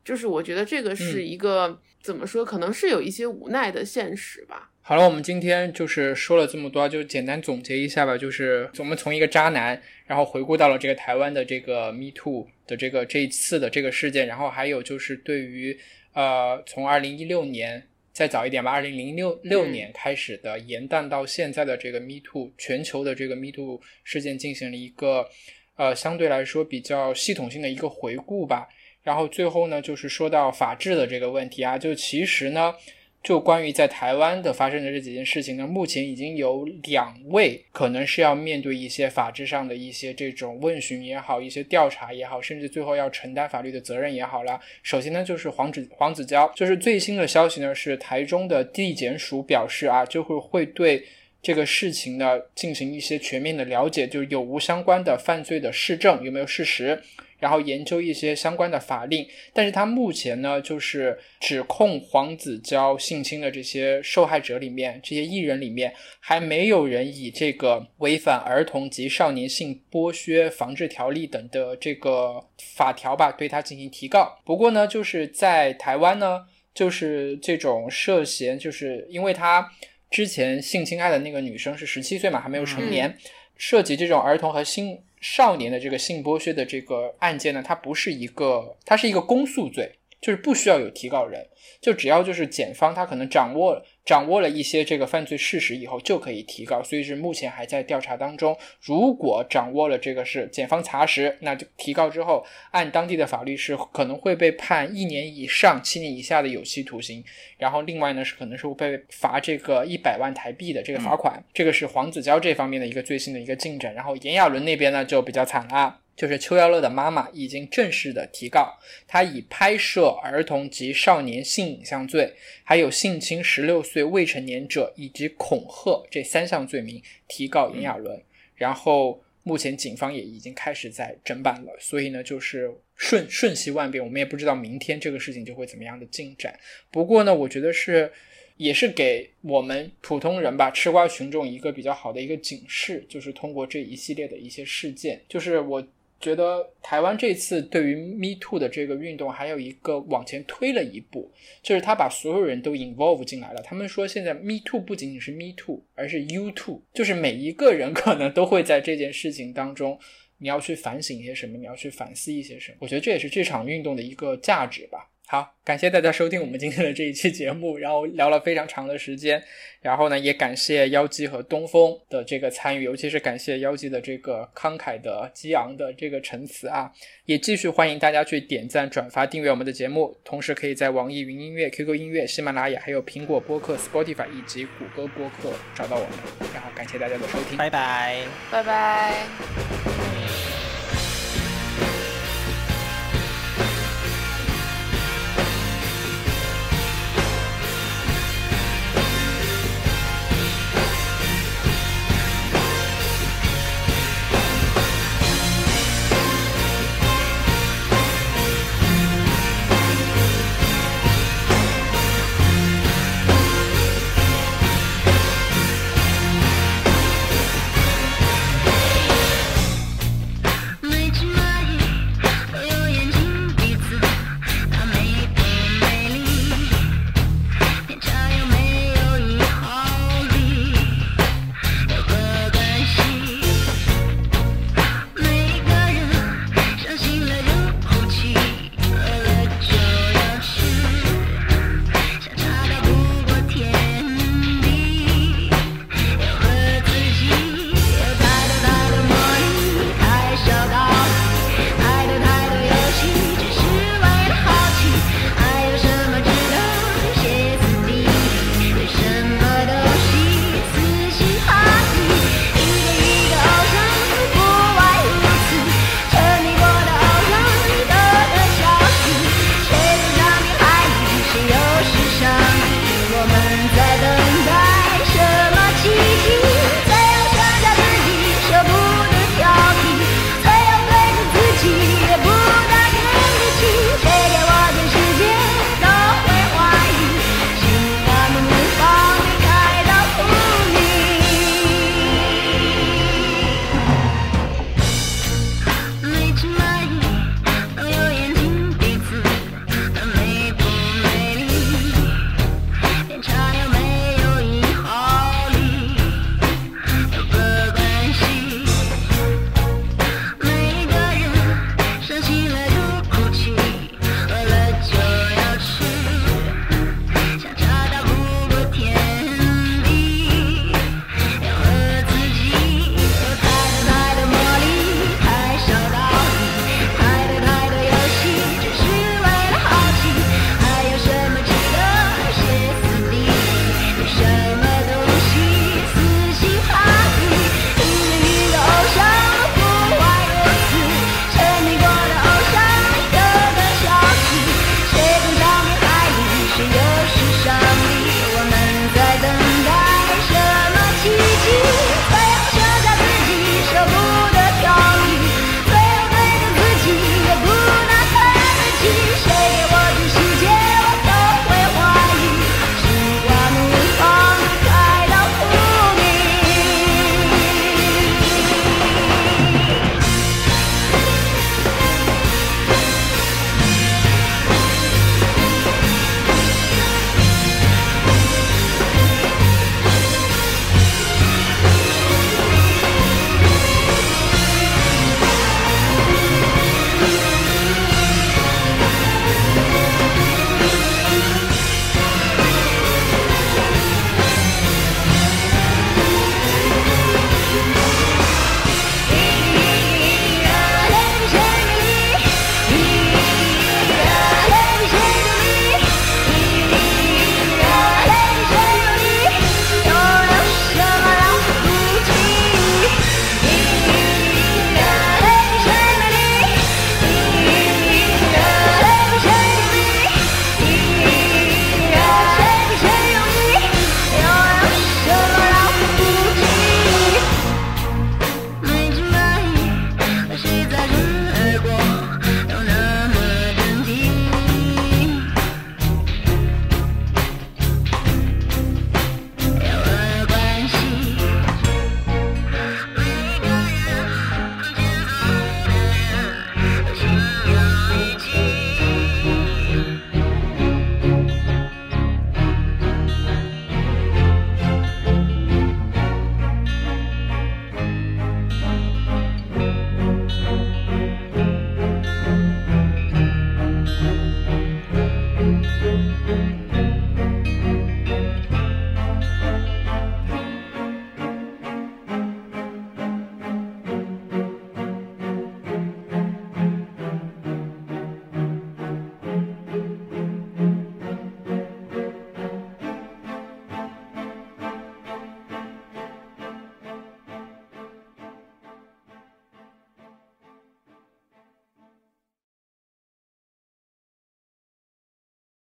就是我觉得这个是一个怎么说，可能是有一些无奈的现实吧。好了，我们今天就是说了这么多，就简单总结一下吧。就是我们从一个渣男，然后回顾到了这个台湾的这个 Me Too 的这个这一次的这个事件，然后还有就是对于呃从二零一六年再早一点吧，二零零六六年开始的延宕到现在的这个 Me Too 全球的这个 Me Too 事件进行了一个呃相对来说比较系统性的一个回顾吧。然后最后呢，就是说到法治的这个问题啊，就其实呢。就关于在台湾的发生的这几件事情呢，目前已经有两位可能是要面对一些法制上的一些这种问询也好，一些调查也好，甚至最后要承担法律的责任也好了。首先呢，就是黄子黄子佼，就是最新的消息呢是台中的地检署表示啊，就会会对这个事情呢进行一些全面的了解，就是有无相关的犯罪的事证，有没有事实。然后研究一些相关的法令，但是他目前呢，就是指控黄子佼性侵的这些受害者里面，这些艺人里面，还没有人以这个违反儿童及少年性剥削防治条例等的这个法条吧，对他进行提告。不过呢，就是在台湾呢，就是这种涉嫌，就是因为他之前性侵害的那个女生是十七岁嘛，还没有成年，涉及这种儿童和性。少年的这个性剥削的这个案件呢，它不是一个，它是一个公诉罪，就是不需要有提告人，就只要就是检方他可能掌握。掌握了一些这个犯罪事实以后，就可以提告，所以是目前还在调查当中。如果掌握了这个是检方查实，那就提告之后，按当地的法律是可能会被判一年以上七年以下的有期徒刑。然后另外呢是可能是会被罚这个一百万台币的这个罚款。这个是黄子佼这方面的一个最新的一个进展。然后炎亚纶那边呢就比较惨了。就是邱耀乐的妈妈已经正式的提告，他以拍摄儿童及少年性影像罪，还有性侵十六岁未成年者以及恐吓这三项罪名提告炎亚纶。然后目前警方也已经开始在侦办了，所以呢就是瞬瞬息万变，我们也不知道明天这个事情就会怎么样的进展。不过呢，我觉得是也是给我们普通人吧，吃瓜群众一个比较好的一个警示，就是通过这一系列的一些事件，就是我。觉得台湾这次对于 Me Too 的这个运动还有一个往前推了一步，就是他把所有人都 involve 进来了。他们说现在 Me Too 不仅仅是 Me Too，而是 You Too，就是每一个人可能都会在这件事情当中，你要去反省一些什么，你要去反思一些什么。我觉得这也是这场运动的一个价值吧。好，感谢大家收听我们今天的这一期节目，然后聊了非常长的时间，然后呢，也感谢妖姬和东风的这个参与，尤其是感谢妖姬的这个慷慨的激昂的这个陈词啊，也继续欢迎大家去点赞、转发、订阅我们的节目，同时可以在网易云音乐、QQ 音乐、喜马拉雅、还有苹果播客 Spotify 以及谷歌播客找到我们，然后感谢大家的收听，拜拜，拜拜。